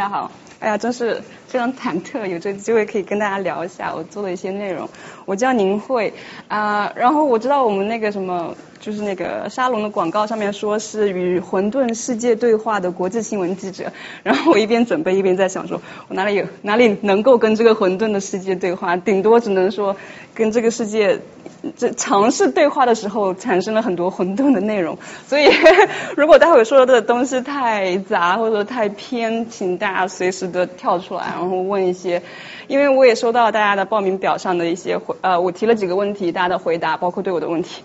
大家好，哎呀，真是非常忐忑，有这个机会可以跟大家聊一下我做的一些内容。我叫宁慧啊，然后我知道我们那个什么，就是那个沙龙的广告上面说是与混沌世界对话的国际新闻记者，然后我一边准备一边在想，说我哪里有哪里能够跟这个混沌的世界对话，顶多只能说跟这个世界。这尝试对话的时候，产生了很多混沌的内容。所以，如果待会说的东西太杂或者太偏，请大家随时的跳出来，然后问一些。因为我也收到大家的报名表上的一些回，呃，我提了几个问题，大家的回答，包括对我的问题，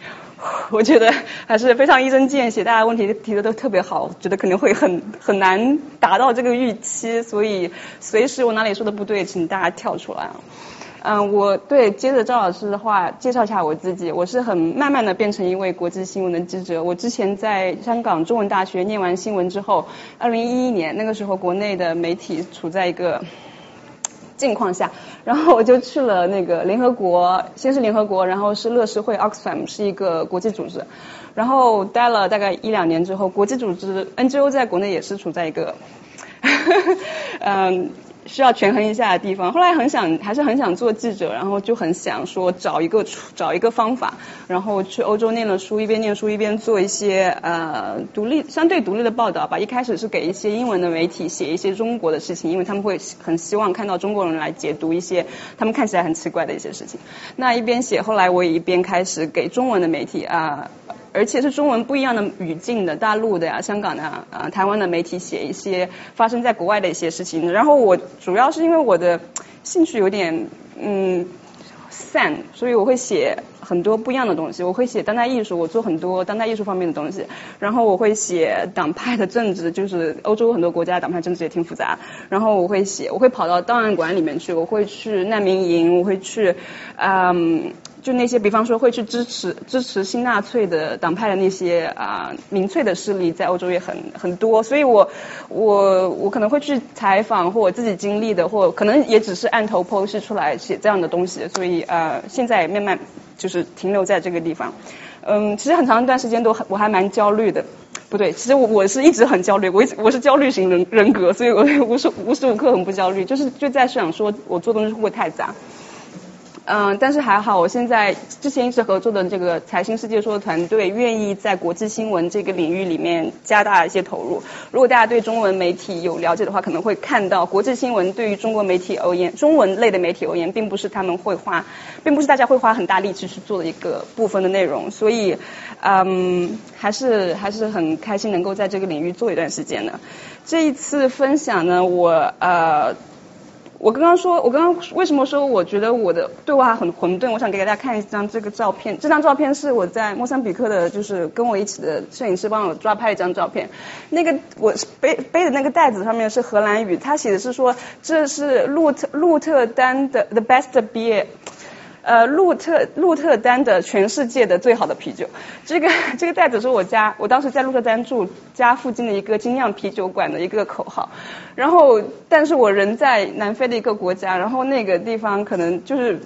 我觉得还是非常一针见血，大家问题提的都特别好，觉得肯定会很很难达到这个预期，所以随时我哪里说的不对，请大家跳出来。嗯，我对接着赵老师的话介绍一下我自己。我是很慢慢的变成一位国际新闻的记者。我之前在香港中文大学念完新闻之后，二零一一年那个时候国内的媒体处在一个境况下，然后我就去了那个联合国，先是联合国，然后是乐视会 Oxfam 是一个国际组织，然后待了大概一两年之后，国际组织 NGO 在国内也是处在一个，嗯。需要权衡一下的地方，后来很想，还是很想做记者，然后就很想说找一个找一个方法，然后去欧洲念了书，一边念书一边做一些呃独立相对独立的报道吧。一开始是给一些英文的媒体写一些中国的事情，因为他们会很希望看到中国人来解读一些他们看起来很奇怪的一些事情。那一边写，后来我也一边开始给中文的媒体啊。而且是中文不一样的语境的，大陆的呀、香港的啊、台湾的媒体写一些发生在国外的一些事情。然后我主要是因为我的兴趣有点嗯散，所以我会写很多不一样的东西。我会写当代艺术，我做很多当代艺术方面的东西。然后我会写党派的政治，就是欧洲很多国家党派政治也挺复杂。然后我会写，我会跑到档案馆里面去，我会去难民营，我会去嗯。就那些，比方说会去支持支持新纳粹的党派的那些啊民粹的势力，在欧洲也很很多，所以我我我可能会去采访，或我自己经历的，或可能也只是按头 pose 出来写这样的东西，所以呃现在慢慢就是停留在这个地方。嗯，其实很长一段时间都我还蛮焦虑的，不对，其实我我是一直很焦虑，我一直我是焦虑型人人格，所以我无时无时无刻很不焦虑，就是就在想说我做东西会不会太杂。嗯，但是还好，我现在之前一直合作的这个财新世界说的团队，愿意在国际新闻这个领域里面加大一些投入。如果大家对中文媒体有了解的话，可能会看到国际新闻对于中国媒体而言，中文类的媒体而言，并不是他们会花，并不是大家会花很大力气去做的一个部分的内容。所以，嗯，还是还是很开心能够在这个领域做一段时间的。这一次分享呢，我呃。我刚刚说，我刚刚为什么说我觉得我的对话很混沌？我想给大家看一张这个照片。这张照片是我在莫桑比克的，就是跟我一起的摄影师帮我抓拍一张照片。那个我背背的那个袋子上面是荷兰语，他写的是说这是鹿特鹿特丹的 the best beer。呃，鹿特鹿特丹的全世界的最好的啤酒，这个 这个袋子是我家，我当时在鹿特丹住家附近的一个精酿啤酒馆的一个口号。然后，但是我人在南非的一个国家，然后那个地方可能就是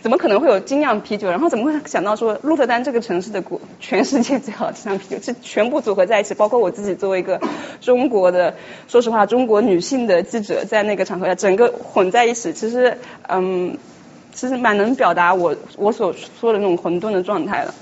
怎么可能会有精酿啤酒？然后怎么会想到说鹿特丹这个城市的国全世界最好的精酿啤酒，这全部组合在一起，包括我自己作为一个中国的，说实话，中国女性的记者，在那个场合下，整个混在一起，其实嗯。其实蛮能表达我我所说的那种混沌的状态的，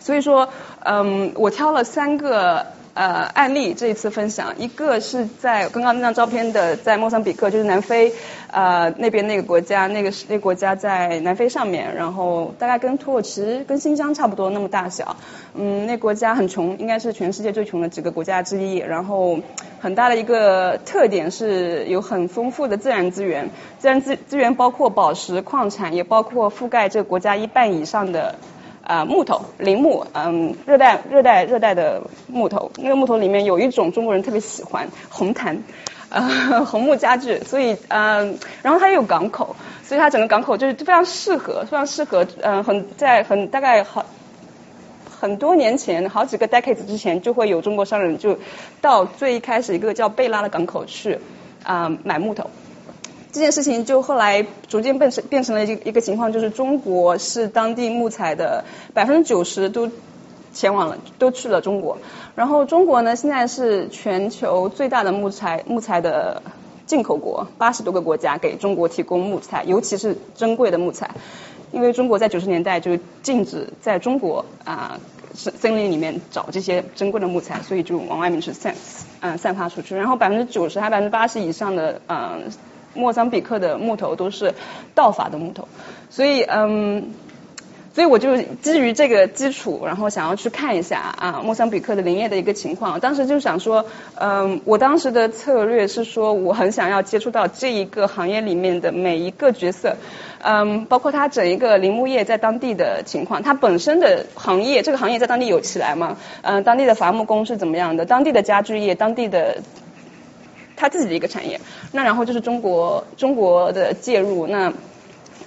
所以说，嗯，我挑了三个呃案例这一次分享，一个是在刚刚那张照片的在莫桑比克，就是南非呃那边那个国家，那个是那个国家在南非上面，然后大概跟土耳其跟新疆差不多那么大小，嗯，那国家很穷，应该是全世界最穷的几个国家之一，然后。很大的一个特点是有很丰富的自然资源，自然资资源包括宝石、矿产，也包括覆盖这个国家一半以上的啊木头、林木，嗯，热带、热带、热带的木头。那个木头里面有一种中国人特别喜欢红檀，呃，红木家具，所以嗯，然后它也有港口，所以它整个港口就是非常适合，非常适合，嗯，很在很大概好。很多年前，好几个 decades 之前，就会有中国商人就到最一开始一个叫贝拉的港口去啊买木头。这件事情就后来逐渐变成变成了一一个情况，就是中国是当地木材的百分之九十都前往了，都去了中国。然后中国呢，现在是全球最大的木材木材的进口国，八十多个国家给中国提供木材，尤其是珍贵的木材，因为中国在九十年代就禁止在中国啊森森林里面找这些珍贵的木材，所以就往外面去散嗯散发出去，然后百分之九十还百分之八十以上的嗯莫桑比克的木头都是盗伐的木头，所以嗯。所以我就基于这个基础，然后想要去看一下啊，莫桑比克的林业的一个情况。当时就想说，嗯，我当时的策略是说，我很想要接触到这一个行业里面的每一个角色，嗯，包括它整一个林木业在当地的情况，它本身的行业，这个行业在当地有起来吗？嗯，当地的伐木工是怎么样的？当地的家具业，当地的他自己的一个产业。那然后就是中国中国的介入，那。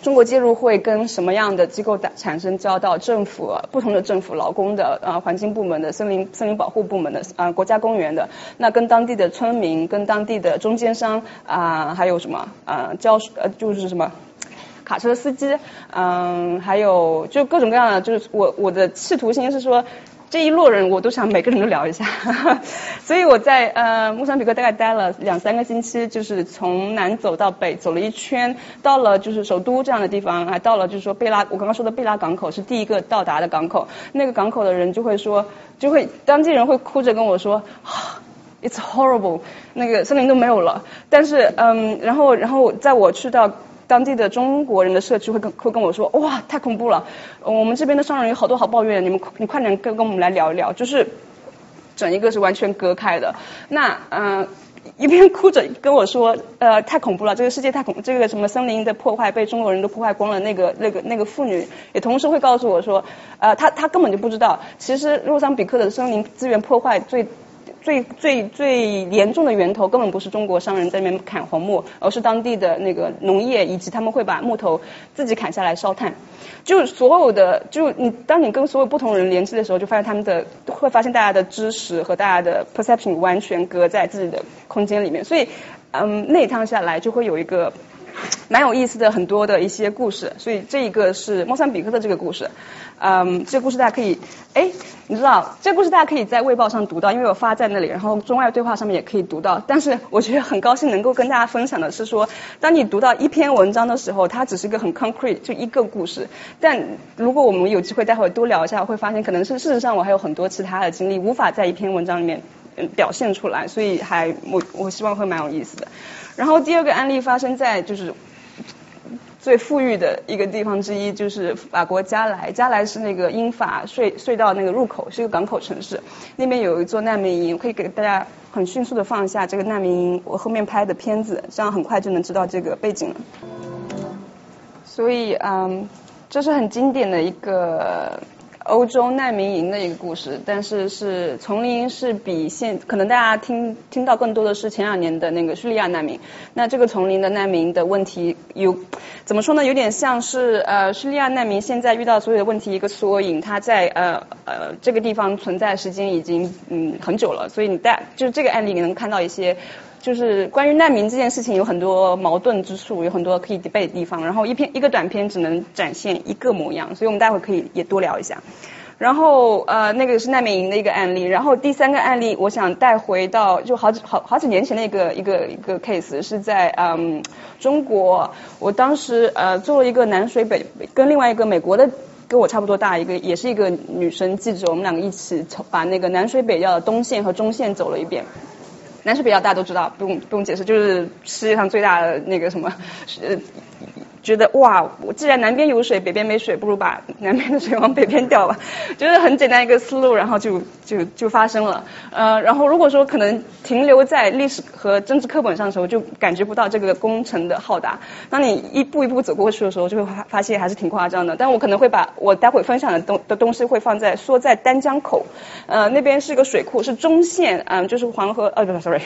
中国介入会跟什么样的机构打产生交道？政府不同的政府、劳工的啊、环境部门的、森林森林保护部门的啊、国家公园的，那跟当地的村民、跟当地的中间商啊，还有什么啊交呃就是什么卡车司机，嗯，还有就各种各样的，就是我我的企图心是说。这一摞人，我都想每个人都聊一下，所以我在呃莫桑比克大概待了两三个星期，就是从南走到北走了一圈，到了就是首都这样的地方，还到了就是说贝拉，我刚刚说的贝拉港口是第一个到达的港口，那个港口的人就会说，就会当地人会哭着跟我说，It's horrible，那个森林都没有了，但是嗯，然后然后在我去到。当地的中国人的社区会跟会跟我说，哇，太恐怖了！我们这边的商人有好多好抱怨，你们你快点跟跟我们来聊一聊，就是整一个是完全隔开的。那嗯，一边哭着跟我说，呃，太恐怖了，这个世界太恐，这个什么森林的破坏被中国人都破坏光了。那个那个那个妇女也同时会告诉我说，呃，她她根本就不知道，其实洛桑比克的森林资源破坏最。最最最严重的源头根本不是中国商人在那边砍红木，而是当地的那个农业以及他们会把木头自己砍下来烧炭。就所有的，就你当你跟所有不同人联系的时候，就发现他们的会发现大家的知识和大家的 perception 完全隔在自己的空间里面。所以，嗯，那一趟下来就会有一个。蛮有意思的，很多的一些故事，所以这一个是莫桑比克的这个故事，嗯，这个故事大家可以，哎，你知道，这个故事大家可以在卫报上读到，因为我发在那里，然后中外对话上面也可以读到。但是我觉得很高兴能够跟大家分享的是说，当你读到一篇文章的时候，它只是一个很 concrete 就一个故事，但如果我们有机会待会儿多聊一下，会发现可能是事实上我还有很多其他的经历无法在一篇文章里面表现出来，所以还我我希望会蛮有意思的。然后第二个案例发生在就是最富裕的一个地方之一，就是法国加莱。加莱是那个英法隧隧道那个入口，是一个港口城市。那边有一座难民营，可以给大家很迅速的放下这个难民营我后面拍的片子，这样很快就能知道这个背景了。所以嗯，这是很经典的一个。欧洲难民营的一个故事，但是是丛林是比现可能大家听听到更多的是前两年的那个叙利亚难民。那这个丛林的难民的问题有怎么说呢？有点像是呃叙利亚难民现在遇到所有的问题一个缩影。它在呃呃这个地方存在时间已经嗯很久了，所以你大就是这个案例你能看到一些。就是关于难民这件事情有很多矛盾之处，有很多可以 debate 的地方。然后一篇一个短片只能展现一个模样，所以我们待会可以也多聊一下。然后呃那个是难民营的一个案例。然后第三个案例，我想带回到就好几好好几年前的一个一个一个 case，是在嗯中国。我当时呃做了一个南水北跟另外一个美国的跟我差不多大一个也是一个女生记者，我们两个一起把那个南水北调的东线和中线走了一遍。南水北调大家都知道，不用不用解释，就是世界上最大的那个什么，呃。觉得哇，我既然南边有水，北边没水，不如把 南边的水往北边调吧。就是很简单一个思路，然后就就就发生了。呃，然后如果说可能停留在历史和政治课本上的时候，就感觉不到这个工程的浩大。当你一步一步走过去的时候，就会发发现还是挺夸张的。但我可能会把我待会分享的东的东西会放在说在丹江口，呃，那边是一个水库，是中线，嗯，就是黄河，呃，不，sorry。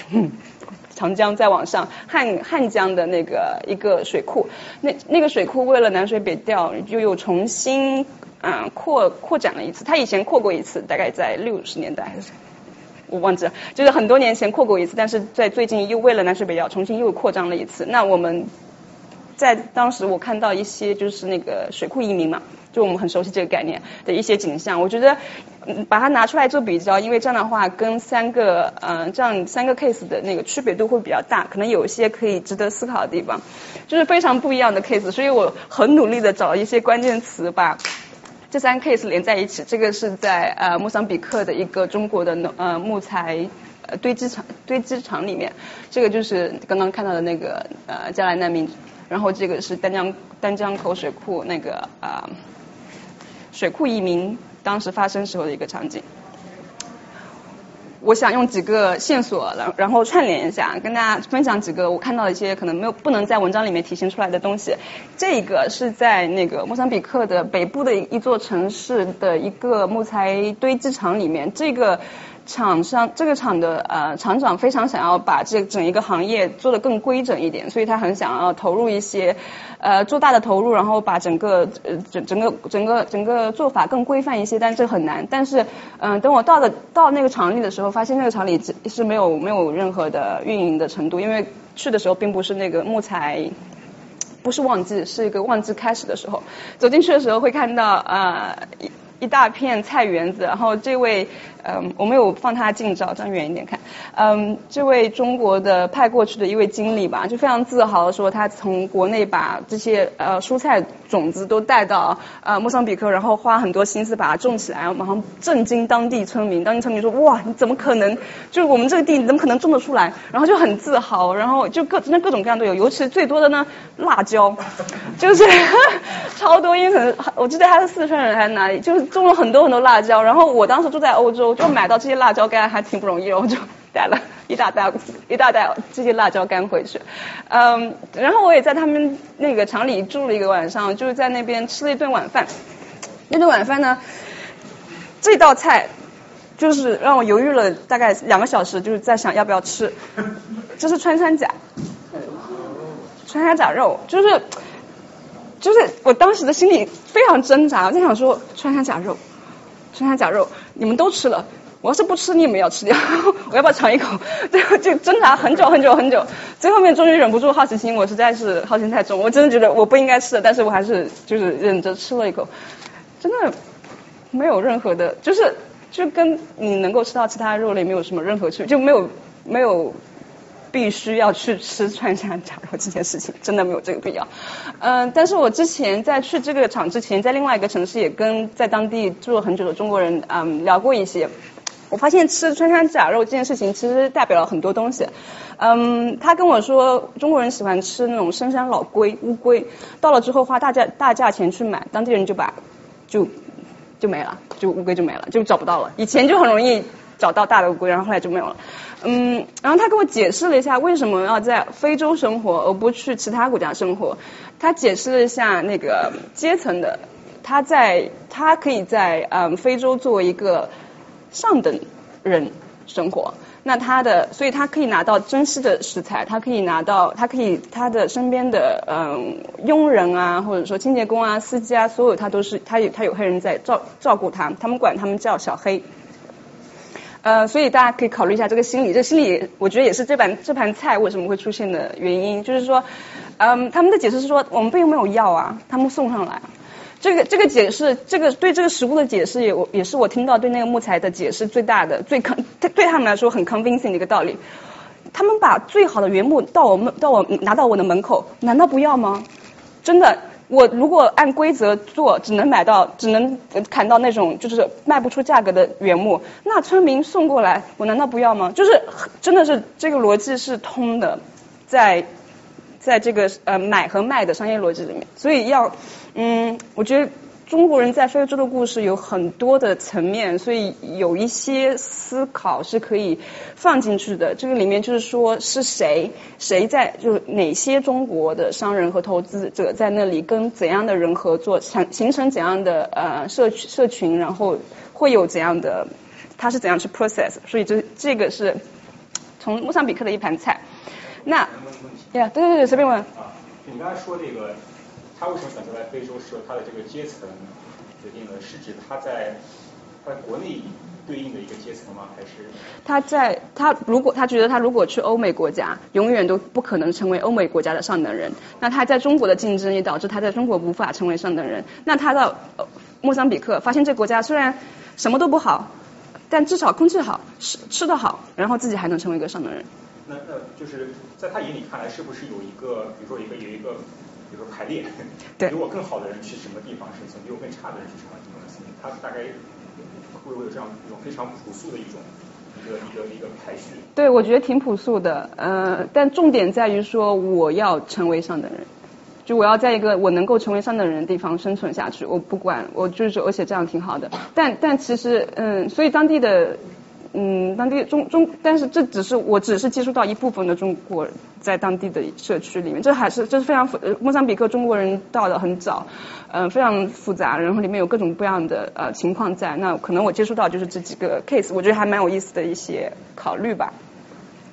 长江再往上，汉汉江的那个一个水库，那那个水库为了南水北调，又又重新啊扩扩展了一次。它以前扩过一次，大概在六十年代我忘记了，就是很多年前扩过一次，但是在最近又为了南水北调重新又扩张了一次。那我们在当时我看到一些就是那个水库移民嘛，就我们很熟悉这个概念的一些景象，我觉得把它拿出来做比较，因为这样的话跟三个嗯这样三个 case 的那个区别度会比较大，可能有一些可以值得思考的地方，就是非常不一样的 case，所以我很努力的找一些关键词把这三 case 连在一起。这个是在呃莫桑比克的一个中国的农呃木材。堆积场堆积场里面，这个就是刚刚看到的那个呃加来难民，然后这个是丹江丹江口水库那个啊水库移民当时发生时候的一个场景。我想用几个线索，然然后串联一下，跟大家分享几个我看到的一些可能没有不能在文章里面体现出来的东西。这个是在那个莫桑比克的北部的一座城市的一个木材堆积场里面，这个。厂商这个厂的呃厂长非常想要把这整一个行业做得更规整一点，所以他很想要投入一些呃做大的投入，然后把整个呃整整个整个整个做法更规范一些，但这很难。但是嗯，等我到了到那个厂里的时候，发现那个厂里是没有没有任何的运营的程度，因为去的时候并不是那个木材不是旺季，是一个旺季开始的时候。走进去的时候会看到啊一一大片菜园子，然后这位。嗯，我没有放他近照，站远一点看。嗯，这位中国的派过去的一位经理吧，就非常自豪的说，他从国内把这些呃蔬菜种子都带到呃莫桑比克，然后花很多心思把它种起来，然后马上震惊当地村民。当地村民说，哇，你怎么可能？就是我们这个地，你怎么可能种得出来？然后就很自豪，然后就各真的各种各样都有，尤其最多的呢，辣椒，就是 超多，因为可能我记得他是四川人还是哪里，就是种了很多很多辣椒。然后我当时住在欧洲。就买到这些辣椒干还挺不容易，我就带了一大袋一大袋这些辣椒干回去。嗯，然后我也在他们那个厂里住了一个晚上，就是在那边吃了一顿晚饭。那顿晚饭呢，这道菜就是让我犹豫了大概两个小时，就是在想要不要吃。这是穿山甲，穿山甲肉，就是就是我当时的心里非常挣扎，我在想说穿山甲肉。穿山甲肉，你们都吃了，我要是不吃，你们也要吃掉，我要不要尝一口？最后就挣扎很久很久很久，最后面终于忍不住好奇心，我实在是好奇心太重，我真的觉得我不应该吃的，但是我还是就是忍着吃了一口，真的没有任何的，就是就跟你能够吃到其他肉类没有什么任何区别，就没有没有。必须要去吃穿山甲肉这件事情，真的没有这个必要。嗯，但是我之前在去这个厂之前，在另外一个城市也跟在当地住了很久的中国人嗯聊过一些。我发现吃穿山甲肉这件事情其实代表了很多东西。嗯，他跟我说中国人喜欢吃那种深山老龟乌龟，到了之后花大价大价钱去买，当地人就把就就没了，就乌龟就没了，就找不到了。以前就很容易找到大的乌龟，然后后来就没有了。嗯，然后他给我解释了一下为什么要在非洲生活而不去其他国家生活。他解释了一下那个阶层的，他在他可以在嗯非洲作为一个上等人生活。那他的，所以他可以拿到珍稀的食材，他可以拿到，他可以他的身边的嗯佣人啊，或者说清洁工啊、司机啊，所有他都是他有他有黑人在照照顾他，他们管他们叫小黑。呃，所以大家可以考虑一下这个心理，这心理我觉得也是这盘这盘菜为什么会出现的原因，就是说，嗯，他们的解释是说我们并没有要啊，他们送上来，这个这个解释，这个对这个食物的解释也我也是我听到对那个木材的解释最大的最 con 对他们来说很 convincing 的一个道理，他们把最好的原木到我们到我拿到我的门口，难道不要吗？真的。我如果按规则做，只能买到，只能砍到那种就是卖不出价格的原木，那村民送过来，我难道不要吗？就是真的是这个逻辑是通的，在在这个呃买和卖的商业逻辑里面，所以要嗯，我觉得。中国人在非洲的故事有很多的层面，所以有一些思考是可以放进去的。这个里面就是说，是谁谁在，就是哪些中国的商人和投资者在那里跟怎样的人合作，产形成怎样的呃社社群，然后会有怎样的，他是怎样去 process。所以这这个是从莫桑比克的一盘菜。那，呀，对对对，随便问。啊，你刚才说这个。他为什么选择来非洲？是他的这个阶层决定的，是指他在他在国内对应的一个阶层吗？还是他在他如果他觉得他如果去欧美国家，永远都不可能成为欧美国家的上等人。那他在中国的竞争也导致他在中国无法成为上等人。那他到莫桑比克，发现这国家虽然什么都不好，但至少空气好，吃吃得好，然后自己还能成为一个上等人。那那就是在他眼里看来，是不是有一个，比如说一个有一个，比如说排列，对，如果更好的人去什么地方生存，比我更差的人去什么地方生存，他大概会不会有这样一种非常朴素的一种一个一个一个排序？对，我觉得挺朴素的，呃，但重点在于说我要成为上等人，就我要在一个我能够成为上等人的地方生存下去，我不管，我就是而且这样挺好的，但但其实嗯，所以当地的。嗯，当地中中，但是这只是我只是接触到一部分的中国在当地的社区里面，这还是这是非常复呃莫桑比克中国人到的很早，嗯，非常复杂，然后里面有各种各样的呃情况在，那可能我接触到就是这几个 case，我觉得还蛮有意思的一些考虑吧，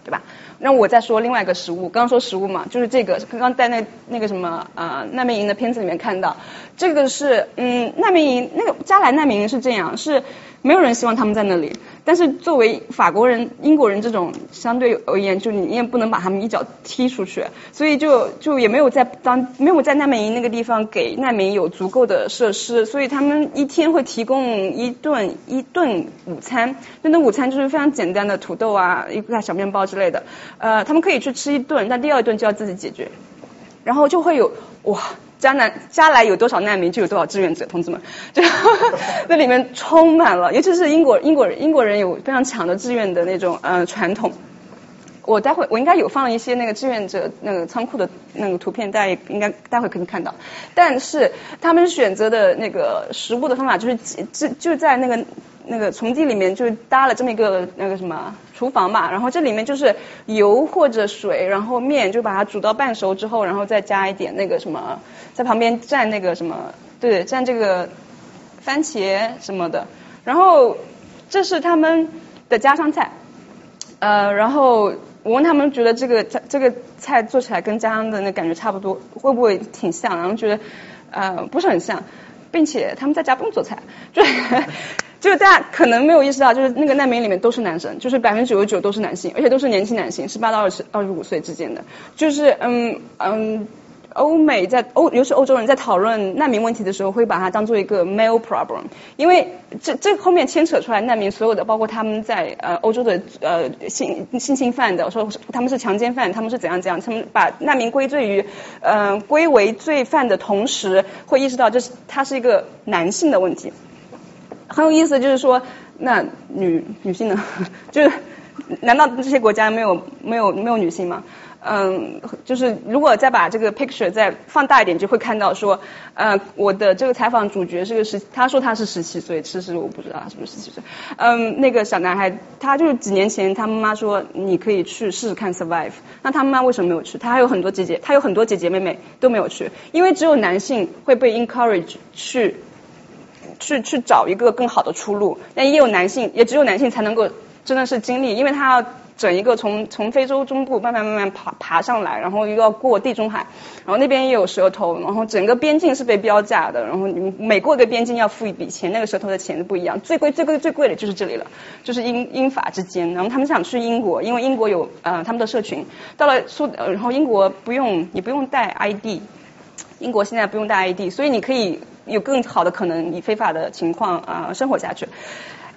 对吧？那我再说另外一个食物，刚刚说食物嘛，就是这个刚刚在那那个什么呃难民营的片子里面看到，这个是嗯难民营那个加兰难民营是这样是。没有人希望他们在那里，但是作为法国人、英国人这种相对而言，就你也不能把他们一脚踢出去，所以就就也没有在当没有在难民营那个地方给难民有足够的设施，所以他们一天会提供一顿一顿午餐，那顿午餐就是非常简单的土豆啊，一块小面包之类的，呃，他们可以去吃一顿，但第二顿就要自己解决，然后就会有哇。将来将来有多少难民，就有多少志愿者，同志们，就那里面充满了，尤其是英国英国英国人有非常强的志愿的那种呃传统。我待会我应该有放一些那个志愿者那个仓库的那个图片，大家应该待会可以看到。但是他们选择的那个食物的方法就是就就在那个。那个从地里面就搭了这么一个那个什么厨房吧，然后这里面就是油或者水，然后面就把它煮到半熟之后，然后再加一点那个什么，在旁边蘸那个什么，对，蘸这个番茄什么的，然后这是他们的家常菜，呃，然后我问他们觉得这个这个菜做起来跟家乡的那感觉差不多，会不会挺像？然后觉得呃不是很像，并且他们在家不用做菜，就。就是大家可能没有意识到，就是那个难民里面都是男生，就是百分之九十九都是男性，而且都是年轻男性，十八到二十二十五岁之间的。就是嗯嗯，欧美在欧，尤其欧洲人在讨论难民问题的时候，会把它当做一个 male problem，因为这这后面牵扯出来难民所有的，包括他们在呃欧洲的呃性性侵犯的，说他们是强奸犯，他们是怎样怎样，他们把难民归罪于嗯归为罪犯的同时，会意识到这是它是一个男性的问题。很有意思，就是说，那女女性呢？就是难道这些国家没有没有没有女性吗？嗯，就是如果再把这个 picture 再放大一点，就会看到说，呃，我的这个采访主角是个十，他说他是十七岁，其实我不知道他是不是十七岁。嗯，那个小男孩，他就是几年前他妈妈说你可以去试试看 survive，那他妈妈为什么没有去？他还有很多姐姐，他有很多姐姐妹妹都没有去，因为只有男性会被 encourage 去。去去找一个更好的出路，但也有男性，也只有男性才能够真的是经历，因为他要整一个从从非洲中部慢慢慢慢爬爬上来，然后又要过地中海，然后那边也有蛇头，然后整个边境是被标价的，然后你每过一个边境要付一笔钱，那个蛇头的钱不一样，最贵最贵最贵的就是这里了，就是英英法之间，然后他们想去英国，因为英国有呃他们的社群，到了苏，然后英国不用你不用带 ID，英国现在不用带 ID，所以你可以。有更好的可能以非法的情况啊生活下去。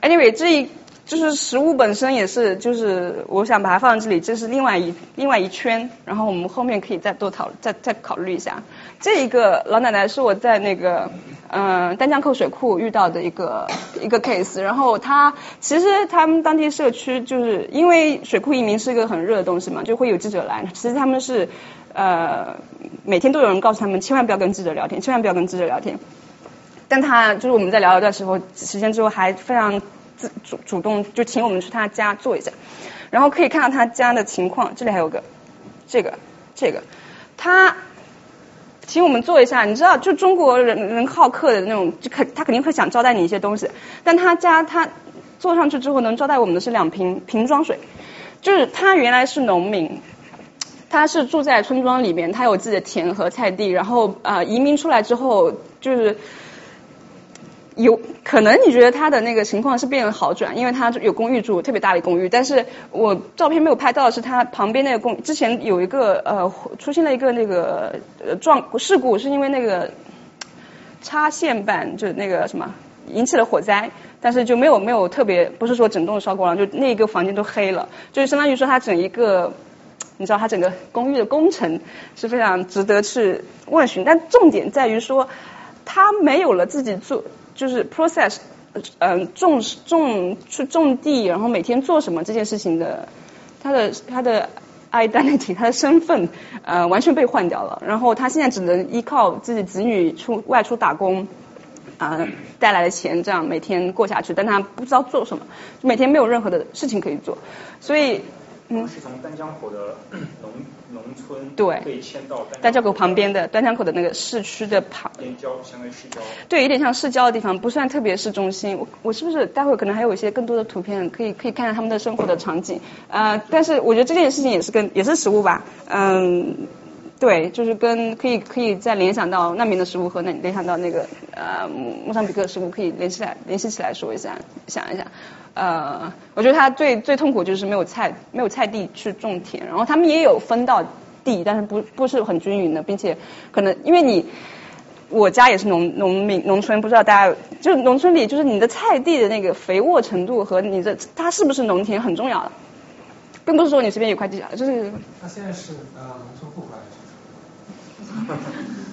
Anyway，这一就是食物本身也是，就是我想把它放在这里，这是另外一另外一圈，然后我们后面可以再多讨再再考虑一下。这一个老奶奶是我在那个嗯丹江口水库遇到的一个一个 case，然后她其实他们当地社区就是因为水库移民是一个很热的东西嘛，就会有记者来，其实他们是。呃，每天都有人告诉他们，千万不要跟记者聊天，千万不要跟记者聊天。但他就是我们在聊一段时候时间之后，还非常主主动，就请我们去他家坐一下。然后可以看到他家的情况，这里还有个这个这个，他请我们坐一下。你知道，就中国人人好客的那种，就肯他肯定会想招待你一些东西。但他家他坐上去之后，能招待我们的是两瓶瓶装水，就是他原来是农民。他是住在村庄里面，他有自己的田和菜地，然后呃移民出来之后，就是有可能你觉得他的那个情况是变好转，因为他有公寓住，特别大的公寓。但是我照片没有拍到，是他旁边那个公，之前有一个呃出现了一个那个呃撞事故，是因为那个插线板就那个什么引起了火灾，但是就没有没有特别，不是说整栋烧光了，就那个房间都黑了，就相当于说他整一个，你知道他整个公寓的工程是非常值得去问询，但重点在于说他没有了自己做。就是 process，嗯，种种去种地，然后每天做什么这件事情的，他的他的 identity，他的身份，呃，完全被换掉了。然后他现在只能依靠自己子女出外出打工，啊，带来的钱这样每天过下去，但他不知道做什么，每天没有任何的事情可以做，所以。嗯，是从丹江口的 农农村对被迁到丹江口旁边的丹江口的那个市区的旁边郊，相当于市郊。对，有点像市郊的地方，不算特别市中心。我我是不是待会可能还有一些更多的图片可以可以看看他们的生活的场景？呃，但是我觉得这件事情也是跟也是食物吧，嗯，对，就是跟可以可以再联想到难民的食物和那联想到那个呃莫桑比克的食物可以联系来联系起来说一下，想一下。呃，我觉得他最最痛苦就是没有菜，没有菜地去种田。然后他们也有分到地，但是不不是很均匀的，并且可能因为你我家也是农农民农村，不知道大家就是农村里就是你的菜地的那个肥沃程度和你的它是不是农田很重要的，并不是说你随便有块地，就是。他现在是呃农村户口还是？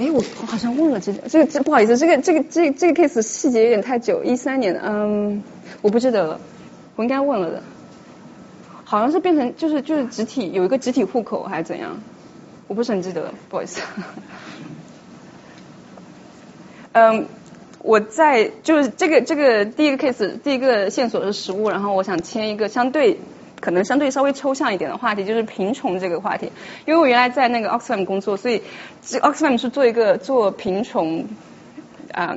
哎，我我好像问了这个，这个这不好意思，这个这个这这个 case 细节有点太久，一三年的，嗯，我不记得了，我应该问了的，好像是变成就是就是集体有一个集体户口还是怎样，我不是很记得，不好意思。嗯，我在就是这个这个第一个 case 第一个线索是实物，然后我想签一个相对。可能相对稍微抽象一点的话题就是贫穷这个话题，因为我原来在那个 Oxfam 工作，所以 Oxfam 是做一个做贫穷啊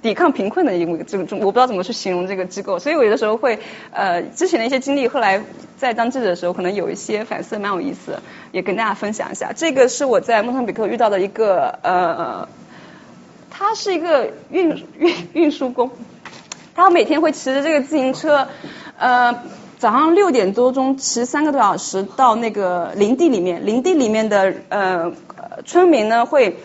抵抗贫困的一个这个我不知道怎么去形容这个机构，所以我有的时候会呃之前的一些经历，后来在当记者的时候可能有一些反思，蛮有意思，也跟大家分享一下。这个是我在莫桑比克遇到的一个呃，他是一个运运运输工，他每天会骑着这个自行车。呃，早上六点多钟骑三个多小时到那个林地里面，林地里面的呃村民呢会，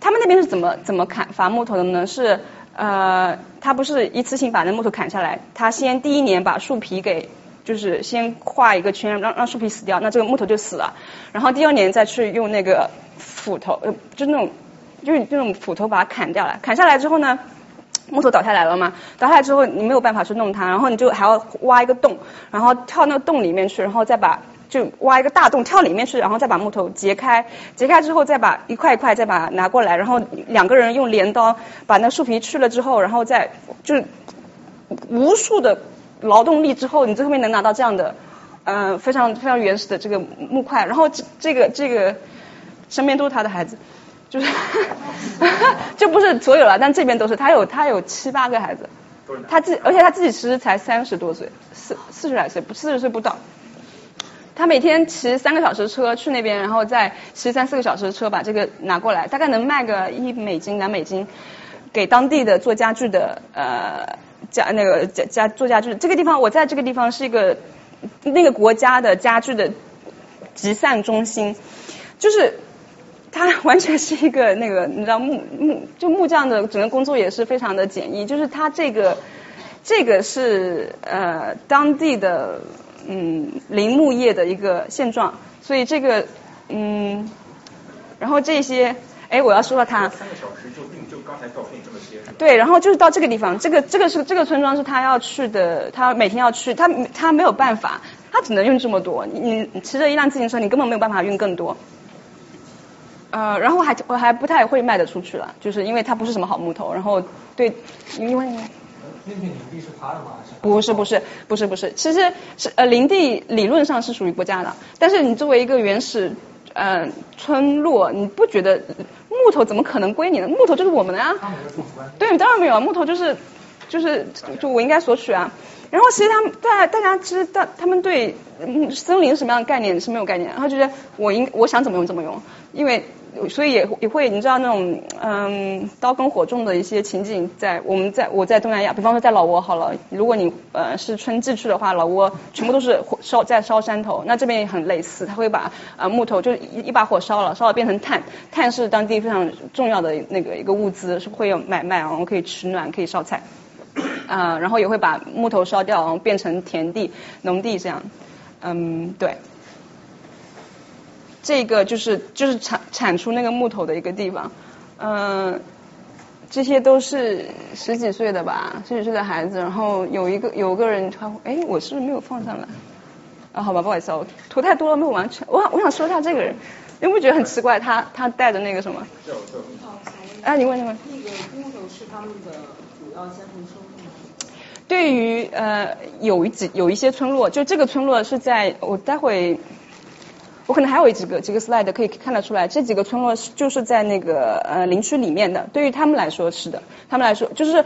他们那边是怎么怎么砍伐木头的呢？是呃，他不是一次性把那木头砍下来，他先第一年把树皮给就是先画一个圈，让让树皮死掉，那这个木头就死了，然后第二年再去用那个斧头，呃，就那种就是那种斧头把它砍掉了，砍下来之后呢？木头倒下来了嘛？倒下来之后，你没有办法去弄它，然后你就还要挖一个洞，然后跳那个洞里面去，然后再把就挖一个大洞跳里面去，然后再把木头截开，截开之后再把一块一块再把拿过来，然后两个人用镰刀把那树皮去了之后，然后再就是无数的劳动力之后，你最后面能拿到这样的嗯非常非常原始的这个木块，然后这这个这个身边都是他的孩子。就是，就不是所有了，但这边都是。他有他有七八个孩子，他自而且他自己其实才三十多岁，四四十来岁，不四十岁不到。他每天骑三个小时车去那边，然后再骑三四个小时的车把这个拿过来，大概能卖个一美金两美金，给当地的做家具的呃家那个家家做家具。这个地方我在这个地方是一个那个国家的家具的集散中心，就是。他完全是一个那个，你知道木木就木匠的整个工作也是非常的简易，就是他这个这个是呃当地的嗯林木业的一个现状，所以这个嗯，然后这些哎我要说了他。三个小时就定就刚才照片这么些对，然后就是到这个地方，这个这个是这个村庄是他要去的，他每天要去，他他没有办法，他只能运这么多，你你骑着一辆自行车，你根本没有办法运更多。呃，然后还我还不太会卖得出去了，就是因为它不是什么好木头，然后对，因为那片林地是他的吗？不是不是不是不是，其实是呃林地理论上是属于国家的，但是你作为一个原始呃村落，你不觉得木头怎么可能归你呢？木头就是我们的啊。对，当然没有，木头就是就是就我应该索取啊。然后其实他们大大家其实大他们对森林什么样的概念是没有概念，然后就是我应我想怎么用怎么用，因为所以也也会你知道那种嗯刀耕火种的一些情景，在我们在我在东南亚，比方说在老挝好了，如果你呃是春季去的话，老挝全部都是火烧在烧山头，那这边也很类似，他会把呃木头就一一把火烧了，烧了变成炭，炭是当地非常重要的那个一个物资，是会有买卖，然后可以取暖，可以烧菜，啊，然后也会把木头烧掉，然后变成田地、农地这样，嗯，对。这个就是就是产产出那个木头的一个地方，嗯，这些都是十几岁的吧，十几岁的孩子，然后有一个有个人他，哎，我是不是没有放上来？啊，好吧，不好意思，我图太多了，没有完全。我我想说一下这个人，你不觉得很奇怪？他他带着那个什么？哎，你问你问。那个木头是他们的主要家庭收入吗？对于呃有一几有一些村落，就这个村落是在我待会。我可能还有几个几个 slide 可以看得出来，这几个村落就是在那个呃林区里面的。对于他们来说是的，他们来说就是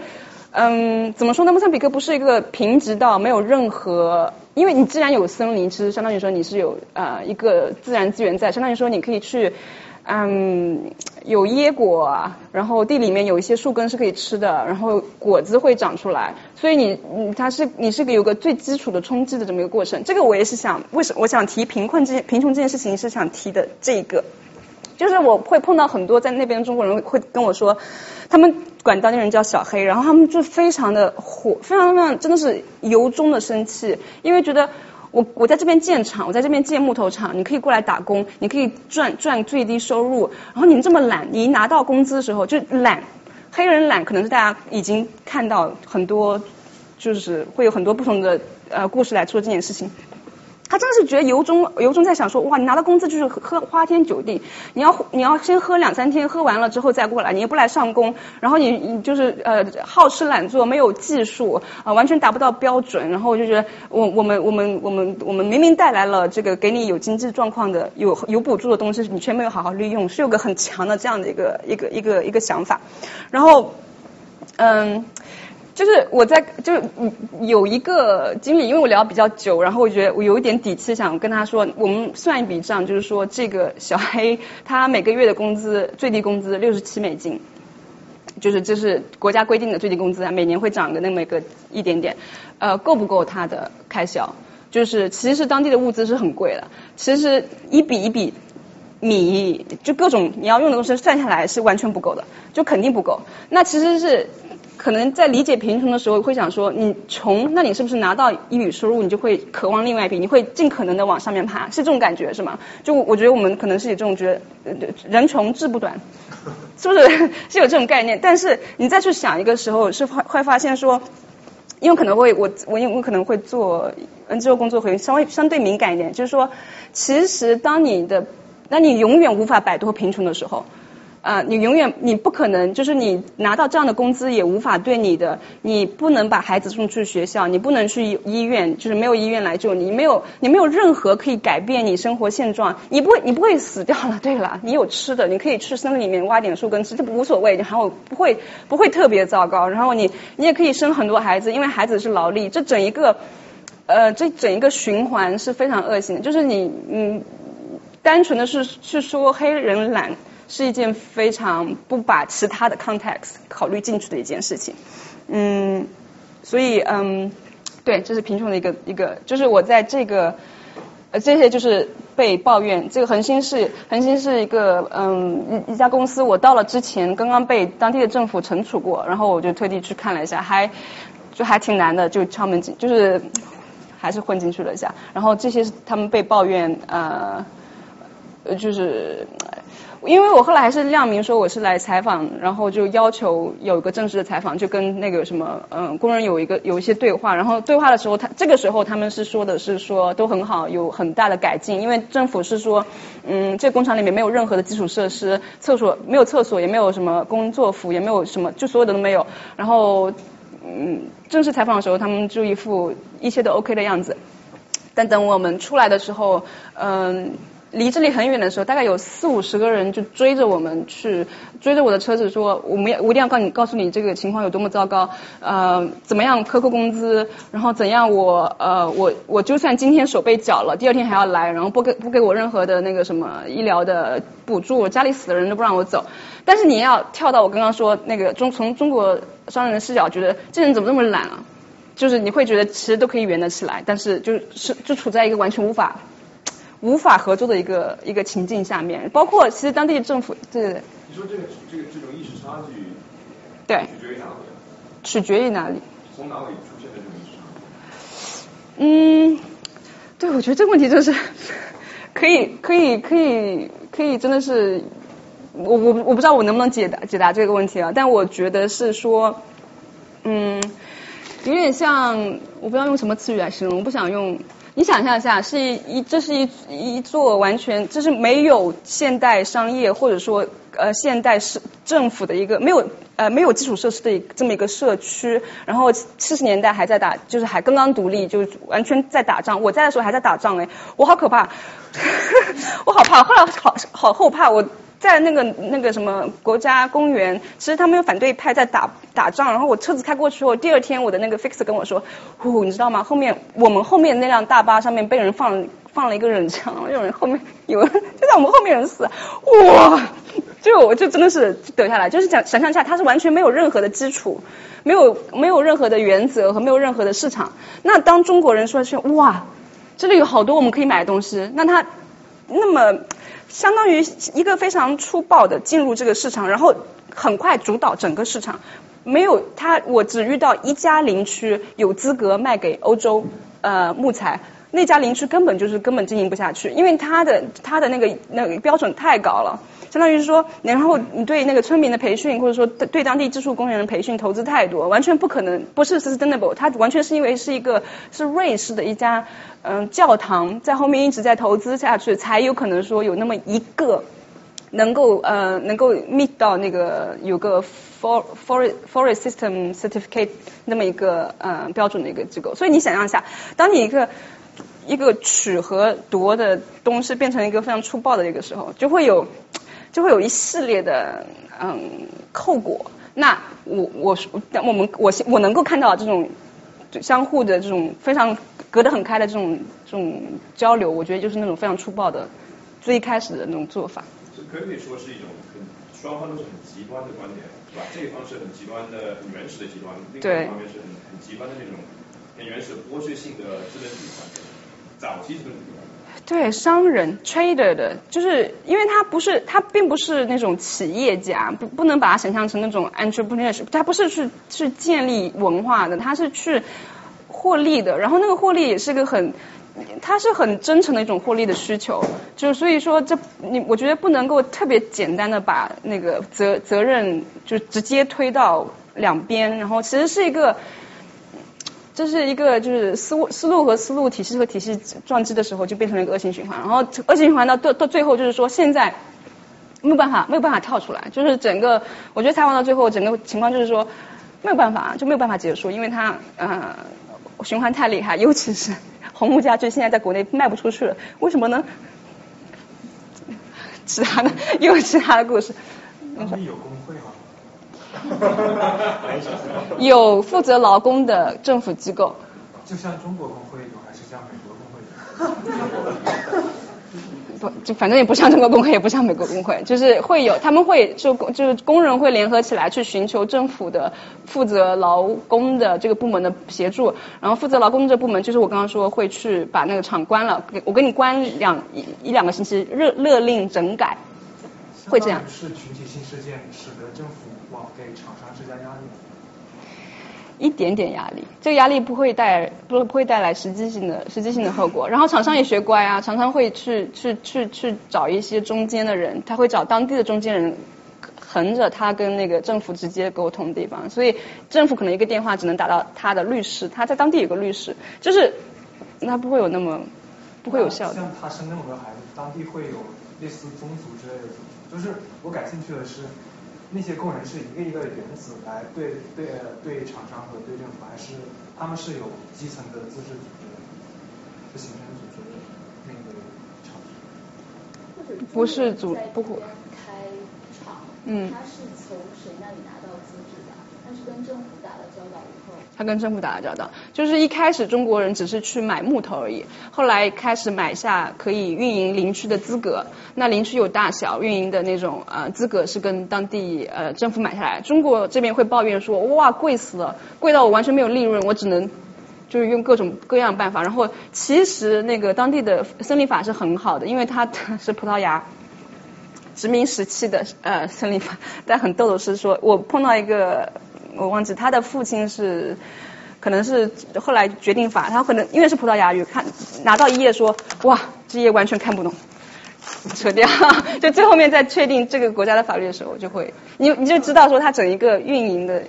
嗯怎么说呢？莫桑比克不是一个贫瘠到没有任何，因为你既然有森林，其实相当于说你是有呃一个自然资源在，相当于说你可以去。嗯，有椰果，然后地里面有一些树根是可以吃的，然后果子会长出来，所以你，它是你是有个最基础的冲击的这么一个过程。这个我也是想，为什么我想提贫困这件贫穷这件事情是想提的这个，就是我会碰到很多在那边中国人会跟我说，他们管当地人叫小黑，然后他们就非常的火，非常非常真的是由衷的生气，因为觉得。我我在这边建厂，我在这边建木头厂，你可以过来打工，你可以赚赚最低收入。然后你这么懒，你一拿到工资的时候就懒，黑人懒可能是大家已经看到很多，就是会有很多不同的呃故事来做这件事情。他真的是觉得由衷由衷在想说，哇，你拿到工资就是喝花天酒地，你要你要先喝两三天，喝完了之后再过来，你也不来上工，然后你你就是呃好吃懒做，没有技术啊，完全达不到标准，然后就觉得我我们我们我们我们明明带来了这个给你有经济状况的有有补助的东西，你却没有好好利用，是有个很强的这样的一个一个一个一个想法，然后嗯。就是我在就是有一个经理，因为我聊比较久，然后我觉得我有一点底气，想跟他说，我们算一笔账，就是说这个小黑他每个月的工资最低工资六十七美金，就是这是国家规定的最低工资啊，每年会涨个那么一个一点点，呃，够不够他的开销？就是其实当地的物资是很贵的，其实一笔一笔米就各种你要用的东西算下来是完全不够的，就肯定不够。那其实是。可能在理解贫穷的时候，会想说你穷，那你是不是拿到一笔收入，你就会渴望另外一笔，你会尽可能的往上面爬，是这种感觉是吗？就我觉得我们可能是有这种觉得，人穷志不短，是不是是有这种概念？但是你再去想一个时候，是会会发现说，因为可能会我我因为我可能会做 NGO 工作会稍微相对敏感一点，就是说，其实当你的，那你永远无法摆脱贫穷的时候。啊，你永远你不可能，就是你拿到这样的工资也无法对你的，你不能把孩子送去学校，你不能去医院，就是没有医院来救你，没有你没有任何可以改变你生活现状，你不会你不会死掉了。对了，你有吃的，你可以去森林里面挖点树根吃，这无所谓，你还有不会不会特别糟糕。然后你你也可以生很多孩子，因为孩子是劳力，这整一个呃这整一个循环是非常恶性的。就是你嗯，单纯的是去说黑人懒。是一件非常不把其他的 context 考虑进去的一件事情，嗯，所以嗯，对，这是贫穷的一个一个，就是我在这个呃这些就是被抱怨，这个恒星是恒星是一个嗯一一家公司，我到了之前刚刚被当地的政府惩处过，然后我就特地去看了一下，还就还挺难的，就敲门进，就是还是混进去了一下，然后这些是他们被抱怨呃就是。因为我后来还是亮明说我是来采访，然后就要求有一个正式的采访，就跟那个什么嗯工人有一个有一些对话，然后对话的时候他这个时候他们是说的是说都很好，有很大的改进，因为政府是说嗯这工厂里面没有任何的基础设施，厕所没有厕所，也没有什么工作服，也没有什么就所有的都没有，然后嗯正式采访的时候他们就一副一切都 OK 的样子，但等我们出来的时候嗯。离这里很远的时候，大概有四五十个人就追着我们去，追着我的车子说，我们要我一定要告你告诉你这个情况有多么糟糕，呃，怎么样克扣工资，然后怎样我呃我我就算今天手被绞了，第二天还要来，然后不给不给我任何的那个什么医疗的补助，家里死的人都不让我走。但是你要跳到我刚刚说那个中从中国商人的视角，觉得这人怎么这么懒啊？就是你会觉得其实都可以圆得起来，但是就是就处在一个完全无法。无法合作的一个一个情境下面，包括其实当地政府对对对。你说这个这个这种意识差距，对，取决于哪里？取决于哪里？从哪里出现的这种意识差距？嗯，对，我觉得这个问题就是 可以可以可以可以真的是我我我不知道我能不能解答解答这个问题啊，但我觉得是说，嗯，有点像我不知道用什么词语来形容，我不想用。你想象一下，是一这是一一座完全这是没有现代商业或者说呃现代市政府的一个没有呃没有基础设施的这么一个社区，然后七十年代还在打就是还刚刚独立，就是完全在打仗。我在的时候还在打仗哎，我好可怕，我好怕，后来好好后怕我。在那个那个什么国家公园，其实他们有反对派在打打仗，然后我车子开过去后，第二天我的那个 fix 跟我说，呼，你知道吗？后面我们后面那辆大巴上面被人放放了一个人枪，有人后面有人就在我们后面人死，哇！就我就真的是得下来，就是想想象一下，它是完全没有任何的基础，没有没有任何的原则和没有任何的市场。那当中国人说去，哇，这里有好多我们可以买的东西，那他那么。相当于一个非常粗暴的进入这个市场，然后很快主导整个市场。没有他，我只遇到一家林区有资格卖给欧洲呃木材，那家林区根本就是根本经营不下去，因为他的他的那个那个标准太高了。相当于是说，然后你对那个村民的培训，或者说对当地技术工人的培训投资太多，完全不可能，不是 sustainable。它完全是因为是一个是瑞士的一家嗯教堂在后面一直在投资下去，才有可能说有那么一个能够呃能够 meet 到那个有个 for forest forest system certificate 那么一个呃标准的一个机构。所以你想象一下，当你一个一个取和夺的东西变成一个非常粗暴的一个时候，就会有。就会有一系列的嗯后果。那我我我们我我能够看到这种相互的这种非常隔得很开的这种这种交流，我觉得就是那种非常粗暴的最开始的那种做法。这可以说是一种很双方都是很极端的观点，是吧？这一方是很极端的、很原始的极端，另外一方面是很很极端的那种很原始的剥削性的资本主义观点，早期资本主义。对商人 trader 的，就是因为他不是他并不是那种企业家，不不能把他想象成那种 entrepreneur，他不是去去建立文化的，他是去获利的。然后那个获利也是个很，他是很真诚的一种获利的需求。就所以说这你我觉得不能够特别简单的把那个责责任就直接推到两边，然后其实是一个。这是一个就是思路思路和思路体系和体系撞击的时候，就变成了一个恶性循环。然后恶性循环到到到最后，就是说现在没有办法没有办法跳出来。就是整个我觉得采访到最后，整个情况就是说没有办法就没有办法结束，因为它呃循环太厉害，尤其是红木家具现在在国内卖不出去了。为什么呢？其他的又有其他的故事。有工会吗？有负责劳工的政府机构，就像中国工会有，还是像美国工会不，就反正也不像中国工会，也不像美国工会，就是会有，他们会就就是工人会联合起来去寻求政府的负责劳工的这个部门的协助，然后负责劳工这部门就是我刚刚说会去把那个厂关了，我给你关两一一两个星期，勒勒令整改，会这样。是群体性事件，使得政府。给厂商施加压力，一点点压力，这个压力不会带不不会带来实际性的实际性的后果。然后厂商也学乖啊，常常会去去去去找一些中间的人，他会找当地的中间人，横着他跟那个政府直接沟通的地方。所以政府可能一个电话只能打到他的律师，他在当地有个律师，就是他不会有那么不会有效的。像他生那么多孩子，当地会有类似宗族之类的，就是我感兴趣的是。那些工人是一个一个原子来对对对厂商和对政府，还是他们是有基层的自治组织、的形成组织的那个厂商？不是组不开厂，嗯，他是从谁那里拿到资质的？他是跟政府打了交道他跟政府打了交道，就是一开始中国人只是去买木头而已，后来开始买下可以运营林区的资格，那林区有大小，运营的那种呃资格是跟当地呃政府买下来。中国这边会抱怨说，哇，贵死了，贵到我完全没有利润，我只能。就是用各种各样办法，然后其实那个当地的森林法是很好的，因为它 是葡萄牙殖民时期的呃森林法。但很逗的是，说我碰到一个我忘记他的父亲是可能是后来决定法，他可能因为是葡萄牙语，看拿到一页说哇这页完全看不懂，扯掉。就最后面在确定这个国家的法律的时候，就会你你就知道说他整一个运营的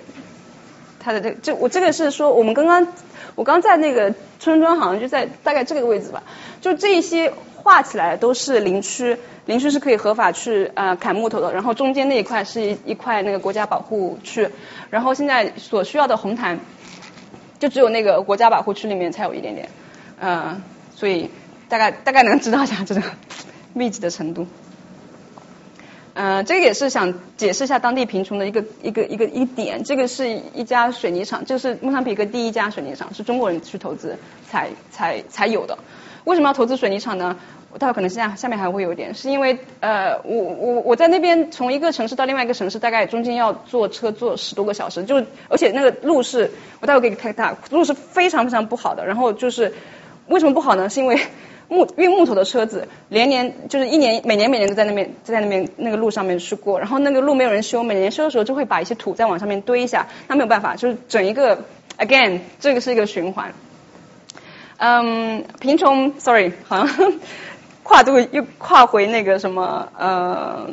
他的这就我这个是说我们刚刚。我刚在那个村庄，好像就在大概这个位置吧。就这一些画起来都是林区，林区是可以合法去呃砍木头的。然后中间那一块是一一块那个国家保护区。然后现在所需要的红毯，就只有那个国家保护区里面才有一点点。呃，所以大概大概能知道一下这个 密集的程度。呃，这个也是想解释一下当地贫穷的一个一个一个一点。这个是一家水泥厂，就是莫桑比克第一家水泥厂，是中国人去投资才才才有的。为什么要投资水泥厂呢？我待会可能下下面还会有一点，是因为呃，我我我在那边从一个城市到另外一个城市，大概中间要坐车坐十多个小时，就而且那个路是，我待会给你看大，路是非常非常不好的。然后就是为什么不好呢？是因为。木运木头的车子连年就是一年每年每年都在那边在那边那个路上面去过，然后那个路没有人修，每年修的时候就会把一些土再往上面堆一下，那没有办法，就是整一个 again 这个是一个循环。嗯，贫穷，sorry，好像跨度又跨回那个什么呃。